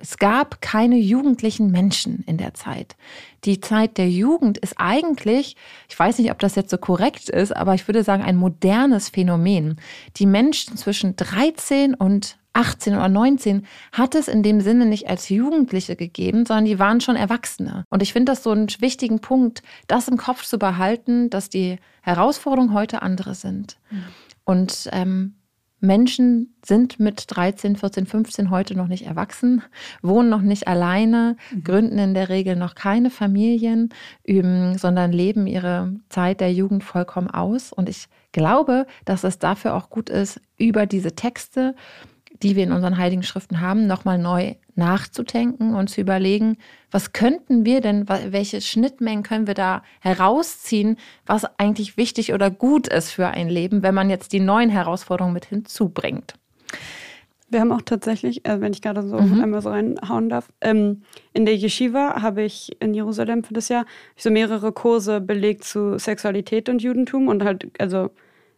Es gab keine jugendlichen Menschen in der Zeit. Die Zeit der Jugend ist eigentlich, ich weiß nicht, ob das jetzt so korrekt ist, aber ich würde sagen, ein modernes Phänomen. Die Menschen zwischen 13 und 18 oder 19 hat es in dem Sinne nicht als Jugendliche gegeben, sondern die waren schon Erwachsene. Und ich finde das so einen wichtigen Punkt, das im Kopf zu behalten, dass die Herausforderungen heute andere sind. Mhm. Und ähm, Menschen sind mit 13, 14, 15 heute noch nicht erwachsen, wohnen noch nicht alleine, mhm. gründen in der Regel noch keine Familien, üben, sondern leben ihre Zeit der Jugend vollkommen aus. Und ich glaube, dass es dafür auch gut ist, über diese Texte die wir in unseren heiligen Schriften haben, nochmal neu nachzudenken und zu überlegen, was könnten wir denn, welche Schnittmengen können wir da herausziehen, was eigentlich wichtig oder gut ist für ein Leben, wenn man jetzt die neuen Herausforderungen mit hinzubringt. Wir haben auch tatsächlich, äh, wenn ich gerade so mhm. einmal so reinhauen darf, ähm, in der Yeshiva habe ich in Jerusalem für das Jahr so mehrere Kurse belegt zu Sexualität und Judentum und halt, also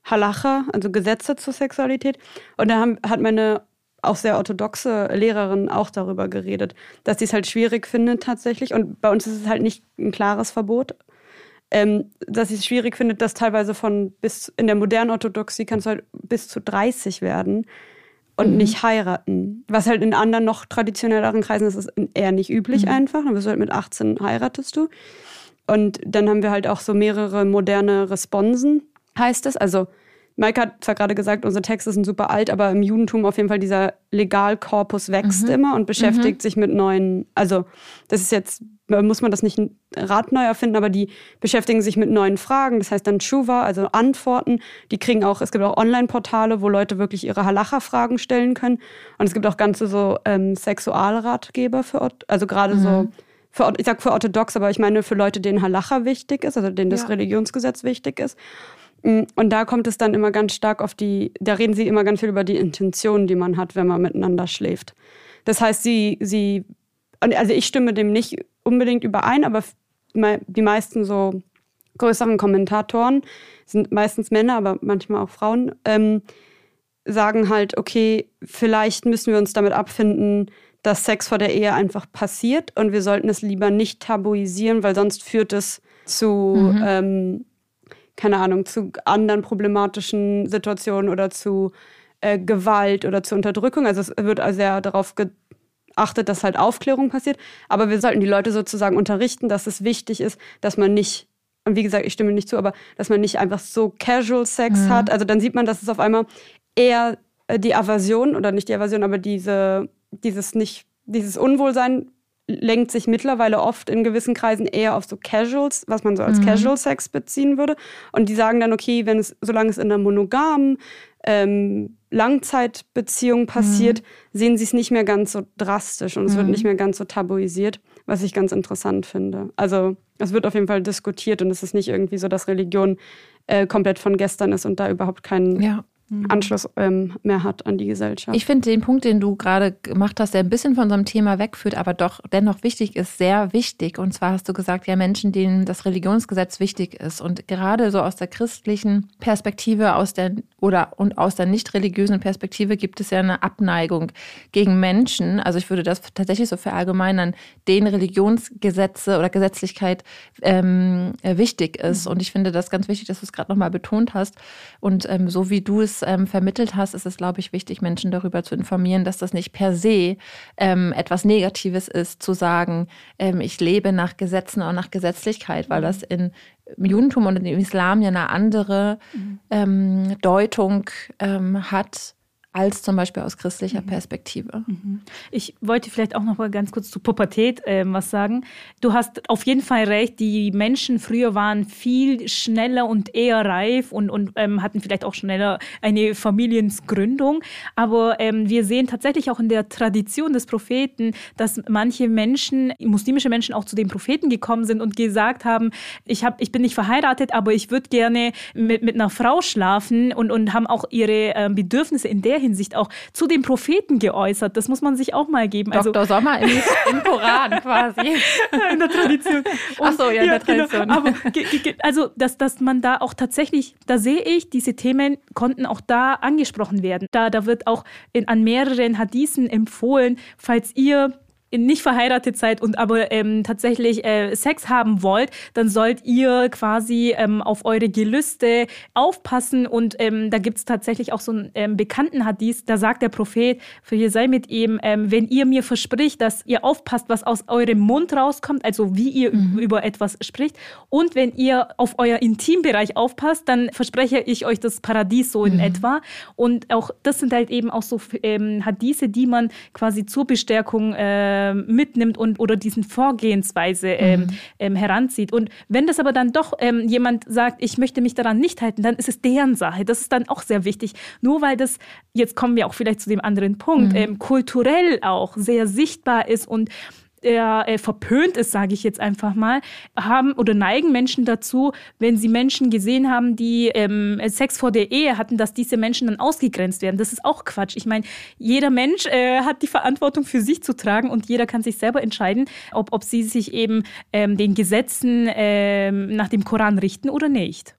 Halacha, also Gesetze zur Sexualität. Und da haben, hat meine auch sehr orthodoxe Lehrerin auch darüber geredet, dass sie es halt schwierig findet tatsächlich. Und bei uns ist es halt nicht ein klares Verbot. Ähm, dass sie es schwierig findet, dass teilweise von bis in der modernen Orthodoxie kannst du halt bis zu 30 werden und mhm. nicht heiraten. Was halt in anderen noch traditionelleren Kreisen ist, ist eher nicht üblich mhm. einfach. Dann bist du halt mit 18 heiratest du. Und dann haben wir halt auch so mehrere moderne Responsen, heißt es. Also Mike hat zwar gerade gesagt, unsere Texte sind super alt, aber im Judentum auf jeden Fall dieser Legalkorpus wächst mhm. immer und beschäftigt mhm. sich mit neuen, also das ist jetzt, muss man das nicht ein Rad neu erfinden, aber die beschäftigen sich mit neuen Fragen. Das heißt dann Shuva, also Antworten. Die kriegen auch, es gibt auch Online-Portale, wo Leute wirklich ihre Halacha-Fragen stellen können. Und es gibt auch ganze so ähm, Sexualratgeber für, also gerade mhm. so für, ich sag für orthodox, aber ich meine für Leute, denen Halacha wichtig ist, also denen das ja. Religionsgesetz wichtig ist. Mm, und da kommt es dann immer ganz stark auf die, da reden sie immer ganz viel über die Intention, die man hat, wenn man miteinander schläft. Das heißt, sie, sie, also ich stimme dem nicht unbedingt überein, aber die meisten so größeren Kommentatoren sind meistens Männer, aber manchmal auch Frauen, ähm, sagen halt, okay, vielleicht müssen wir uns damit abfinden, dass Sex vor der Ehe einfach passiert und wir sollten es lieber nicht tabuisieren, weil sonst führt es zu mhm. ähm, keine Ahnung, zu anderen problematischen Situationen oder zu äh, Gewalt oder zu Unterdrückung. Also es wird sehr darauf achtet, dass halt Aufklärung passiert. Aber wir sollten die Leute sozusagen unterrichten, dass es wichtig ist, dass man nicht, und wie gesagt, ich stimme nicht zu, aber dass man nicht einfach so Casual Sex mhm. hat. Also dann sieht man, dass es auf einmal eher äh, die Aversion oder nicht die Aversion, aber diese, dieses nicht, dieses Unwohlsein lenkt sich mittlerweile oft in gewissen Kreisen eher auf so Casuals, was man so als mhm. Casual Sex beziehen würde. Und die sagen dann, okay, wenn es, solange es in einer monogamen ähm, Langzeitbeziehung passiert, mhm. sehen sie es nicht mehr ganz so drastisch und es mhm. wird nicht mehr ganz so tabuisiert, was ich ganz interessant finde. Also es wird auf jeden Fall diskutiert und es ist nicht irgendwie so, dass Religion äh, komplett von gestern ist und da überhaupt keinen ja. Mhm. Anschluss ähm, mehr hat an die Gesellschaft. Ich finde den Punkt, den du gerade gemacht hast, der ein bisschen von unserem Thema wegführt, aber doch dennoch wichtig ist, sehr wichtig. Und zwar hast du gesagt, ja, Menschen, denen das Religionsgesetz wichtig ist. Und gerade so aus der christlichen Perspektive, aus der oder und aus der nicht religiösen Perspektive gibt es ja eine Abneigung gegen Menschen. Also ich würde das tatsächlich so verallgemeinern, denen Religionsgesetze oder Gesetzlichkeit ähm, wichtig ist. Mhm. Und ich finde das ganz wichtig, dass du es gerade nochmal betont hast. Und ähm, so wie du es ähm, vermittelt hast, ist es, glaube ich, wichtig, Menschen darüber zu informieren, dass das nicht per se ähm, etwas Negatives ist, zu sagen, ähm, ich lebe nach Gesetzen oder nach Gesetzlichkeit, weil das in, im Judentum und im Islam ja eine andere mhm. ähm, Deutung ähm, hat als zum Beispiel aus christlicher mhm. Perspektive. Mhm. Ich wollte vielleicht auch noch mal ganz kurz zu Pubertät äh, was sagen. Du hast auf jeden Fall recht, die Menschen früher waren viel schneller und eher reif und, und ähm, hatten vielleicht auch schneller eine Familiengründung. Aber ähm, wir sehen tatsächlich auch in der Tradition des Propheten, dass manche Menschen, muslimische Menschen auch zu den Propheten gekommen sind und gesagt haben, ich, hab, ich bin nicht verheiratet, aber ich würde gerne mit, mit einer Frau schlafen und, und haben auch ihre äh, Bedürfnisse in der Hinsicht auch zu den Propheten geäußert. Das muss man sich auch mal geben. Also, Dr. Sommer im, im Koran quasi. in der Tradition. Ach so, ja, in der genau. Tradition. Genau. Aber, also, dass, dass man da auch tatsächlich, da sehe ich, diese Themen konnten auch da angesprochen werden. Da, da wird auch in, an mehreren Hadithen empfohlen, falls ihr nicht verheiratet seid und aber ähm, tatsächlich äh, Sex haben wollt, dann sollt ihr quasi ähm, auf eure Gelüste aufpassen. Und ähm, da gibt es tatsächlich auch so einen ähm, bekannten Hadith, da sagt der Prophet, für ihr sei mit ihm, ähm, wenn ihr mir verspricht, dass ihr aufpasst, was aus eurem Mund rauskommt, also wie ihr mhm. über etwas spricht, und wenn ihr auf euer Intimbereich aufpasst, dann verspreche ich euch das Paradies so in mhm. etwa. Und auch das sind halt eben auch so ähm, Hadithe, die man quasi zur Bestärkung äh, ähm, mitnimmt und oder diesen Vorgehensweise ähm, mhm. ähm, heranzieht. Und wenn das aber dann doch ähm, jemand sagt, ich möchte mich daran nicht halten, dann ist es deren Sache. Das ist dann auch sehr wichtig. Nur weil das, jetzt kommen wir auch vielleicht zu dem anderen Punkt, mhm. Ähm, kulturell auch sehr sichtbar ist und der äh, verpönt ist, sage ich jetzt einfach mal, haben oder neigen Menschen dazu, wenn sie Menschen gesehen haben, die ähm, Sex vor der Ehe hatten, dass diese Menschen dann ausgegrenzt werden. Das ist auch Quatsch. Ich meine, jeder Mensch äh, hat die Verantwortung für sich zu tragen und jeder kann sich selber entscheiden, ob, ob sie sich eben ähm, den Gesetzen ähm, nach dem Koran richten oder nicht.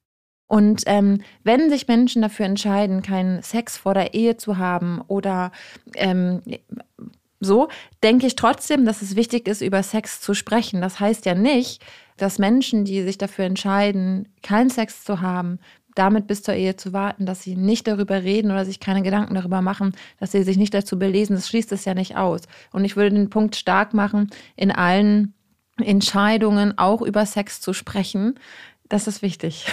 Und ähm, wenn sich Menschen dafür entscheiden, keinen Sex vor der Ehe zu haben oder ähm, so denke ich trotzdem, dass es wichtig ist, über Sex zu sprechen. Das heißt ja nicht, dass Menschen, die sich dafür entscheiden, keinen Sex zu haben, damit bis zur Ehe zu warten, dass sie nicht darüber reden oder sich keine Gedanken darüber machen, dass sie sich nicht dazu belesen, das schließt es ja nicht aus. Und ich würde den Punkt stark machen, in allen Entscheidungen auch über Sex zu sprechen, das ist wichtig.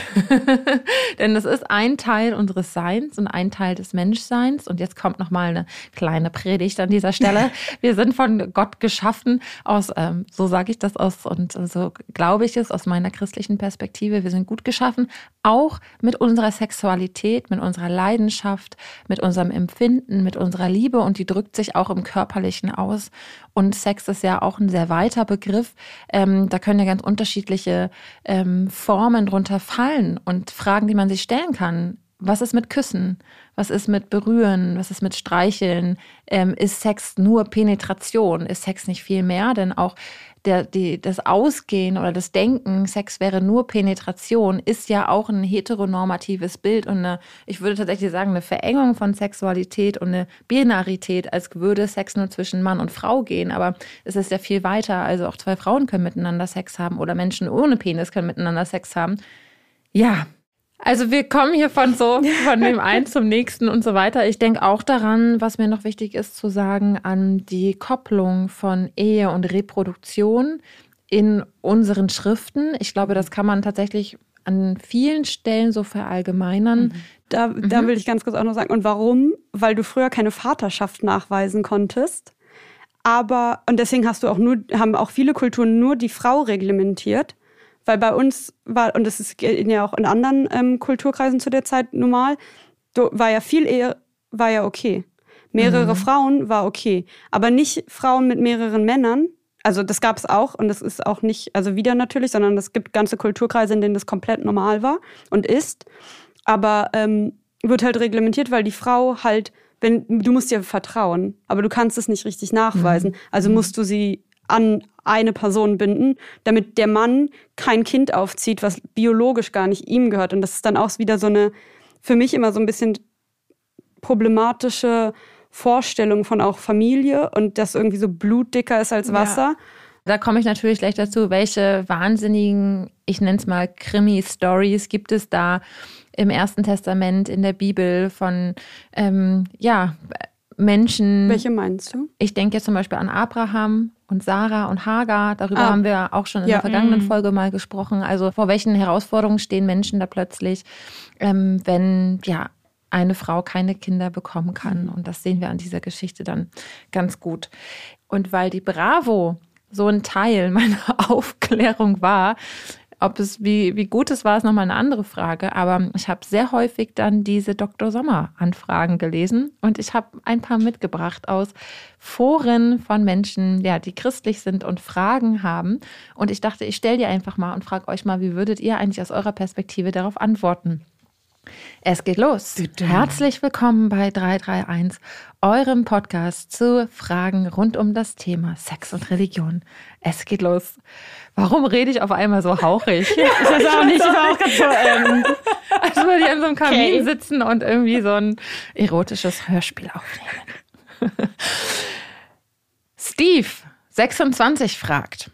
Denn das ist ein Teil unseres Seins und ein Teil des Menschseins. Und jetzt kommt noch mal eine kleine Predigt an dieser Stelle. Wir sind von Gott geschaffen aus, ähm, so sage ich das aus und so glaube ich es aus meiner christlichen Perspektive. Wir sind gut geschaffen, auch mit unserer Sexualität, mit unserer Leidenschaft, mit unserem Empfinden, mit unserer Liebe. Und die drückt sich auch im Körperlichen aus. Und Sex ist ja auch ein sehr weiter Begriff. Ähm, da können ja ganz unterschiedliche ähm, Formen drunter fallen und Fragen, die man sich stellen kann. Was ist mit Küssen? Was ist mit Berühren? Was ist mit Streicheln? Ähm, ist Sex nur Penetration? Ist Sex nicht viel mehr? Denn auch der, die, das Ausgehen oder das Denken, Sex wäre nur Penetration, ist ja auch ein heteronormatives Bild und eine, ich würde tatsächlich sagen, eine Verengung von Sexualität und eine Binarität, als würde Sex nur zwischen Mann und Frau gehen. Aber es ist ja viel weiter. Also auch zwei Frauen können miteinander Sex haben oder Menschen ohne Penis können miteinander Sex haben. Ja, Also wir kommen hier von so von dem einen zum nächsten und so weiter. Ich denke auch daran, was mir noch wichtig ist zu sagen, an die Kopplung von Ehe und Reproduktion in unseren Schriften. Ich glaube, das kann man tatsächlich an vielen Stellen so verallgemeinern. Mhm. Da, da mhm. will ich ganz kurz auch noch sagen. Und warum? Weil du früher keine Vaterschaft nachweisen konntest. Aber, und deswegen hast du auch nur, haben auch viele Kulturen nur die Frau reglementiert. Weil bei uns war, und das ist ja auch in anderen ähm, Kulturkreisen zu der Zeit normal, war ja viel Ehe, war ja okay. Mehrere mhm. Frauen war okay. Aber nicht Frauen mit mehreren Männern. Also das gab es auch und das ist auch nicht, also wieder natürlich, sondern es gibt ganze Kulturkreise, in denen das komplett normal war und ist. Aber ähm, wird halt reglementiert, weil die Frau halt, wenn du musst ihr vertrauen, aber du kannst es nicht richtig nachweisen. Mhm. Also musst du sie an eine Person binden, damit der Mann kein Kind aufzieht, was biologisch gar nicht ihm gehört. Und das ist dann auch wieder so eine, für mich immer so ein bisschen problematische Vorstellung von auch Familie und das irgendwie so blutdicker ist als Wasser. Ja. Da komme ich natürlich gleich dazu, welche wahnsinnigen, ich nenne es mal Krimi-Stories gibt es da im Ersten Testament in der Bibel von, ähm, ja, Menschen. Welche meinst du? Ich denke jetzt zum Beispiel an Abraham und Sarah und Hagar. Darüber ah. haben wir auch schon in ja. der vergangenen mhm. Folge mal gesprochen. Also vor welchen Herausforderungen stehen Menschen da plötzlich, ähm, wenn ja eine Frau keine Kinder bekommen kann. Mhm. Und das sehen wir an dieser Geschichte dann ganz gut. Und weil die Bravo so ein Teil meiner Aufklärung war, ob es, wie, wie gut es war, ist nochmal eine andere Frage. Aber ich habe sehr häufig dann diese Dr. Sommer-Anfragen gelesen und ich habe ein paar mitgebracht aus Foren von Menschen, ja, die christlich sind und Fragen haben. Und ich dachte, ich stelle die einfach mal und frage euch mal, wie würdet ihr eigentlich aus eurer Perspektive darauf antworten? Es geht los. Herzlich willkommen bei 331, eurem Podcast zu Fragen rund um das Thema Sex und Religion. Es geht los. Warum rede ich auf einmal so hauchig? ich weiß auch nicht, ich war auch gerade so, ähm, als würde ich an so einem Kamin okay. sitzen und irgendwie so ein erotisches Hörspiel aufnehmen. Steve, 26, fragt.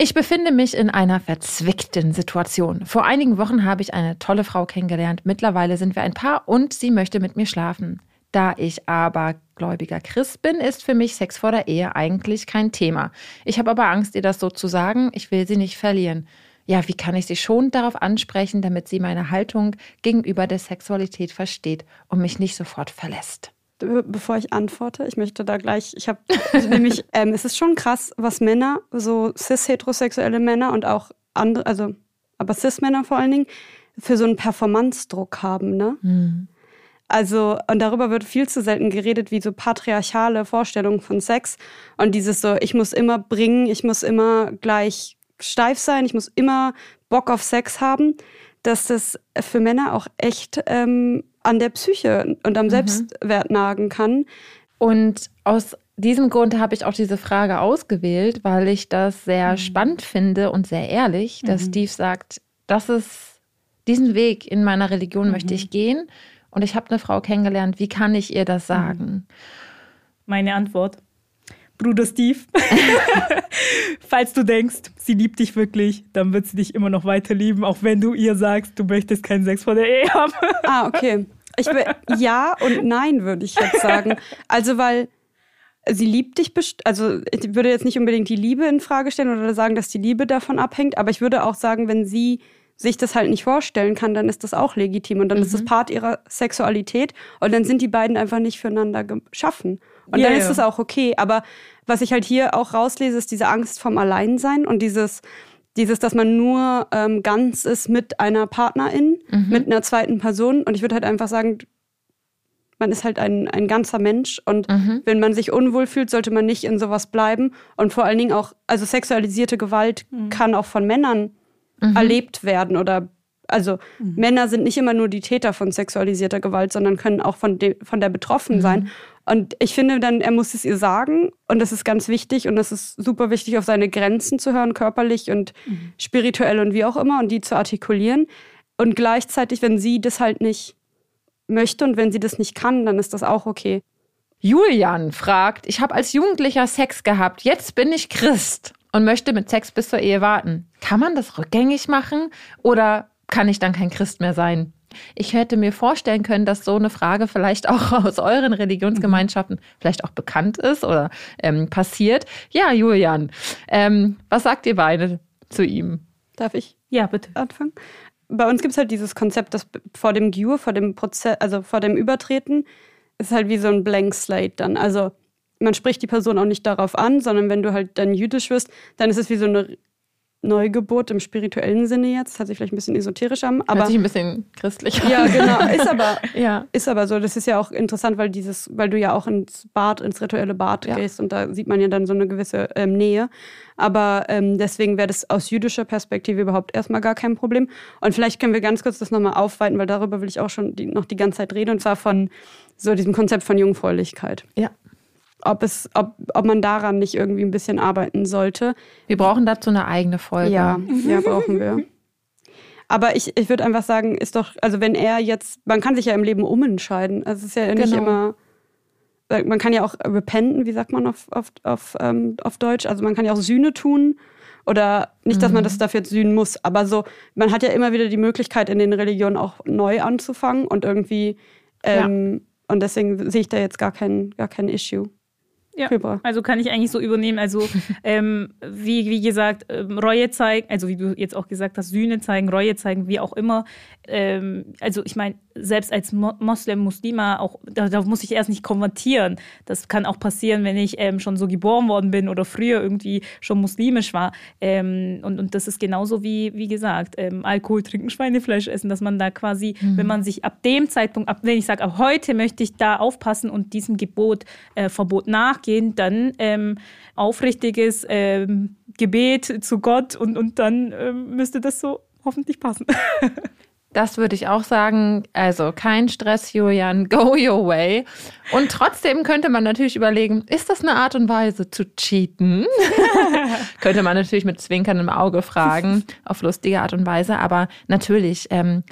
Ich befinde mich in einer verzwickten Situation. Vor einigen Wochen habe ich eine tolle Frau kennengelernt. Mittlerweile sind wir ein Paar und sie möchte mit mir schlafen. Da ich aber gläubiger Christ bin, ist für mich Sex vor der Ehe eigentlich kein Thema. Ich habe aber Angst, ihr das so zu sagen. Ich will sie nicht verlieren. Ja, wie kann ich sie schon darauf ansprechen, damit sie meine Haltung gegenüber der Sexualität versteht und mich nicht sofort verlässt? Bevor ich antworte, ich möchte da gleich, ich habe also nämlich, ähm, es ist schon krass, was Männer, so cis-heterosexuelle Männer und auch andere, also aber cis-Männer vor allen Dingen, für so einen Performance-Druck haben, ne? Mhm. Also, und darüber wird viel zu selten geredet, wie so patriarchale Vorstellungen von Sex. Und dieses so, ich muss immer bringen, ich muss immer gleich steif sein, ich muss immer Bock auf Sex haben, dass das für Männer auch echt ähm, an der Psyche und am mhm. Selbstwert nagen kann. Und aus diesem Grund habe ich auch diese Frage ausgewählt, weil ich das sehr mhm. spannend finde und sehr ehrlich, dass mhm. Steve sagt, das ist diesen Weg in meiner Religion mhm. möchte ich gehen und ich habe eine Frau kennengelernt, wie kann ich ihr das mhm. sagen? Meine Antwort. Bruder Steve, falls du denkst, sie liebt dich wirklich, dann wird sie dich immer noch weiter lieben, auch wenn du ihr sagst, du möchtest keinen Sex vor der Ehe haben. ah, okay. Ich ja und nein, würde ich jetzt sagen. Also, weil sie liebt dich, also ich würde jetzt nicht unbedingt die Liebe in Frage stellen oder sagen, dass die Liebe davon abhängt, aber ich würde auch sagen, wenn sie sich das halt nicht vorstellen kann, dann ist das auch legitim und dann mhm. ist das mhm. Part ihrer Sexualität und dann sind die beiden einfach nicht füreinander geschaffen. Und ja, dann ist das auch okay. Aber was ich halt hier auch rauslese, ist diese Angst vom Alleinsein und dieses, dieses, dass man nur ähm, ganz ist mit einer Partnerin, mhm. mit einer zweiten Person. Und ich würde halt einfach sagen, man ist halt ein, ein ganzer Mensch und mhm. wenn man sich unwohl fühlt, sollte man nicht in sowas bleiben. Und vor allen Dingen auch, also sexualisierte Gewalt mhm. kann auch von Männern mhm. erlebt werden oder also mhm. Männer sind nicht immer nur die Täter von sexualisierter Gewalt, sondern können auch von, de, von der betroffen mhm. sein. Und ich finde dann, er muss es ihr sagen und das ist ganz wichtig und das ist super wichtig, auf seine Grenzen zu hören, körperlich und mhm. spirituell und wie auch immer und die zu artikulieren. Und gleichzeitig, wenn sie das halt nicht möchte und wenn sie das nicht kann, dann ist das auch okay. Julian fragt, ich habe als Jugendlicher Sex gehabt, jetzt bin ich Christ und möchte mit Sex bis zur Ehe warten. Kann man das rückgängig machen oder kann ich dann kein Christ mehr sein? Ich hätte mir vorstellen können, dass so eine Frage vielleicht auch aus euren Religionsgemeinschaften vielleicht auch bekannt ist oder ähm, passiert. Ja, Julian, ähm, was sagt ihr beide zu ihm? Darf ich? Ja, bitte. Anfangen? Bei uns gibt es halt dieses Konzept, dass vor dem Giur, vor dem Prozess, also vor dem Übertreten, ist halt wie so ein Blank Slate dann. Also man spricht die Person auch nicht darauf an, sondern wenn du halt dann jüdisch wirst, dann ist es wie so eine Neugeburt im spirituellen Sinne jetzt. Das hört sich vielleicht ein bisschen esoterisch an. Aber hört sich ein bisschen christlich an. Ja, genau. Ist aber, ja. ist aber so. Das ist ja auch interessant, weil dieses, weil du ja auch ins Bad, ins rituelle Bad ja. gehst und da sieht man ja dann so eine gewisse ähm, Nähe. Aber ähm, deswegen wäre das aus jüdischer Perspektive überhaupt erstmal gar kein Problem. Und vielleicht können wir ganz kurz das nochmal aufweiten, weil darüber will ich auch schon die, noch die ganze Zeit reden. Und zwar von so diesem Konzept von Jungfräulichkeit. Ja ob, es, ob, ob man daran nicht irgendwie ein bisschen arbeiten sollte. Wir brauchen dazu eine eigene Folge. Ja, ja brauchen wir. Aber ich, ich würde einfach sagen, ist doch, also wenn er jetzt, man kann sich ja im Leben umentscheiden. Also es ist ja nicht genau. immer, man kann ja auch repenten, wie sagt man auf, auf, auf, ähm, auf Deutsch? Also man kann ja auch Sühne tun. Oder nicht, dass man das mhm. dafür jetzt sühnen muss, aber so, man hat ja immer wieder die Möglichkeit, in den Religionen auch neu anzufangen und irgendwie, ähm, ja. und deswegen sehe ich da jetzt gar kein, gar kein Issue. Ja, Februar. also kann ich eigentlich so übernehmen. Also ähm, wie, wie gesagt, ähm, Reue zeigen, also wie du jetzt auch gesagt hast, Sühne zeigen, Reue zeigen, wie auch immer. Ähm, also ich meine, selbst als Mo Moslem, Muslima, auch da, da, muss ich erst nicht konvertieren. Das kann auch passieren, wenn ich ähm, schon so geboren worden bin oder früher irgendwie schon muslimisch war. Ähm, und, und das ist genauso wie, wie gesagt, Alkohol trinken, Schweinefleisch essen, dass man da quasi, mhm. wenn man sich ab dem Zeitpunkt, ab wenn ich sage, ab heute möchte ich da aufpassen und diesem Gebot, äh, Verbot nachgehen, dann ähm, aufrichtiges ähm, Gebet zu Gott und, und dann ähm, müsste das so hoffentlich passen. Das würde ich auch sagen. Also kein Stress, Julian, go your way. Und trotzdem könnte man natürlich überlegen, ist das eine Art und Weise zu cheaten? könnte man natürlich mit zwinkerndem Auge fragen, auf lustige Art und Weise. Aber natürlich, ähm,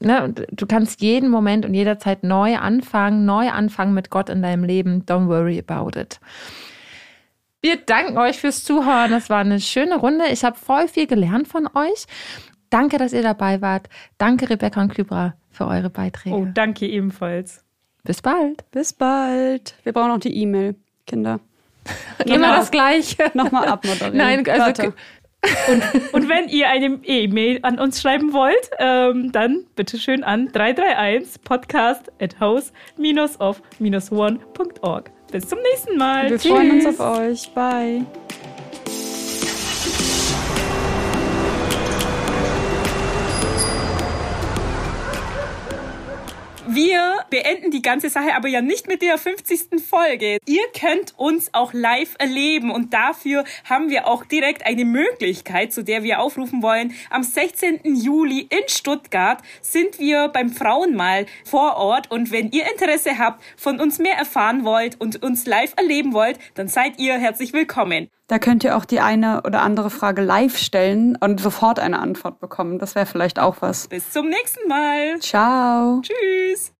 ne, du kannst jeden Moment und jederzeit neu anfangen, neu anfangen mit Gott in deinem Leben. Don't worry about it. Wir danken euch fürs Zuhören. Das war eine schöne Runde. Ich habe voll viel gelernt von euch. Danke, dass ihr dabei wart. Danke, Rebecca und Klübra, für eure Beiträge. Oh, danke ebenfalls. Bis bald. Bis bald. Wir brauchen noch die E-Mail, Kinder. Immer das Gleiche. Nochmal abmoderieren. Nein, also. Und, und, wenn ihr eine E-Mail an uns schreiben wollt, ähm, dann bitte schön an 331 podcast at house-of-one.org. Bis zum nächsten Mal. Wir Tschüss. freuen uns auf euch. Bye. Wir beenden die ganze Sache aber ja nicht mit der 50. Folge. Ihr könnt uns auch live erleben und dafür haben wir auch direkt eine Möglichkeit, zu der wir aufrufen wollen. Am 16. Juli in Stuttgart sind wir beim Frauenmal vor Ort und wenn ihr Interesse habt, von uns mehr erfahren wollt und uns live erleben wollt, dann seid ihr herzlich willkommen. Da könnt ihr auch die eine oder andere Frage live stellen und sofort eine Antwort bekommen. Das wäre vielleicht auch was. Bis zum nächsten Mal. Ciao. Tschüss.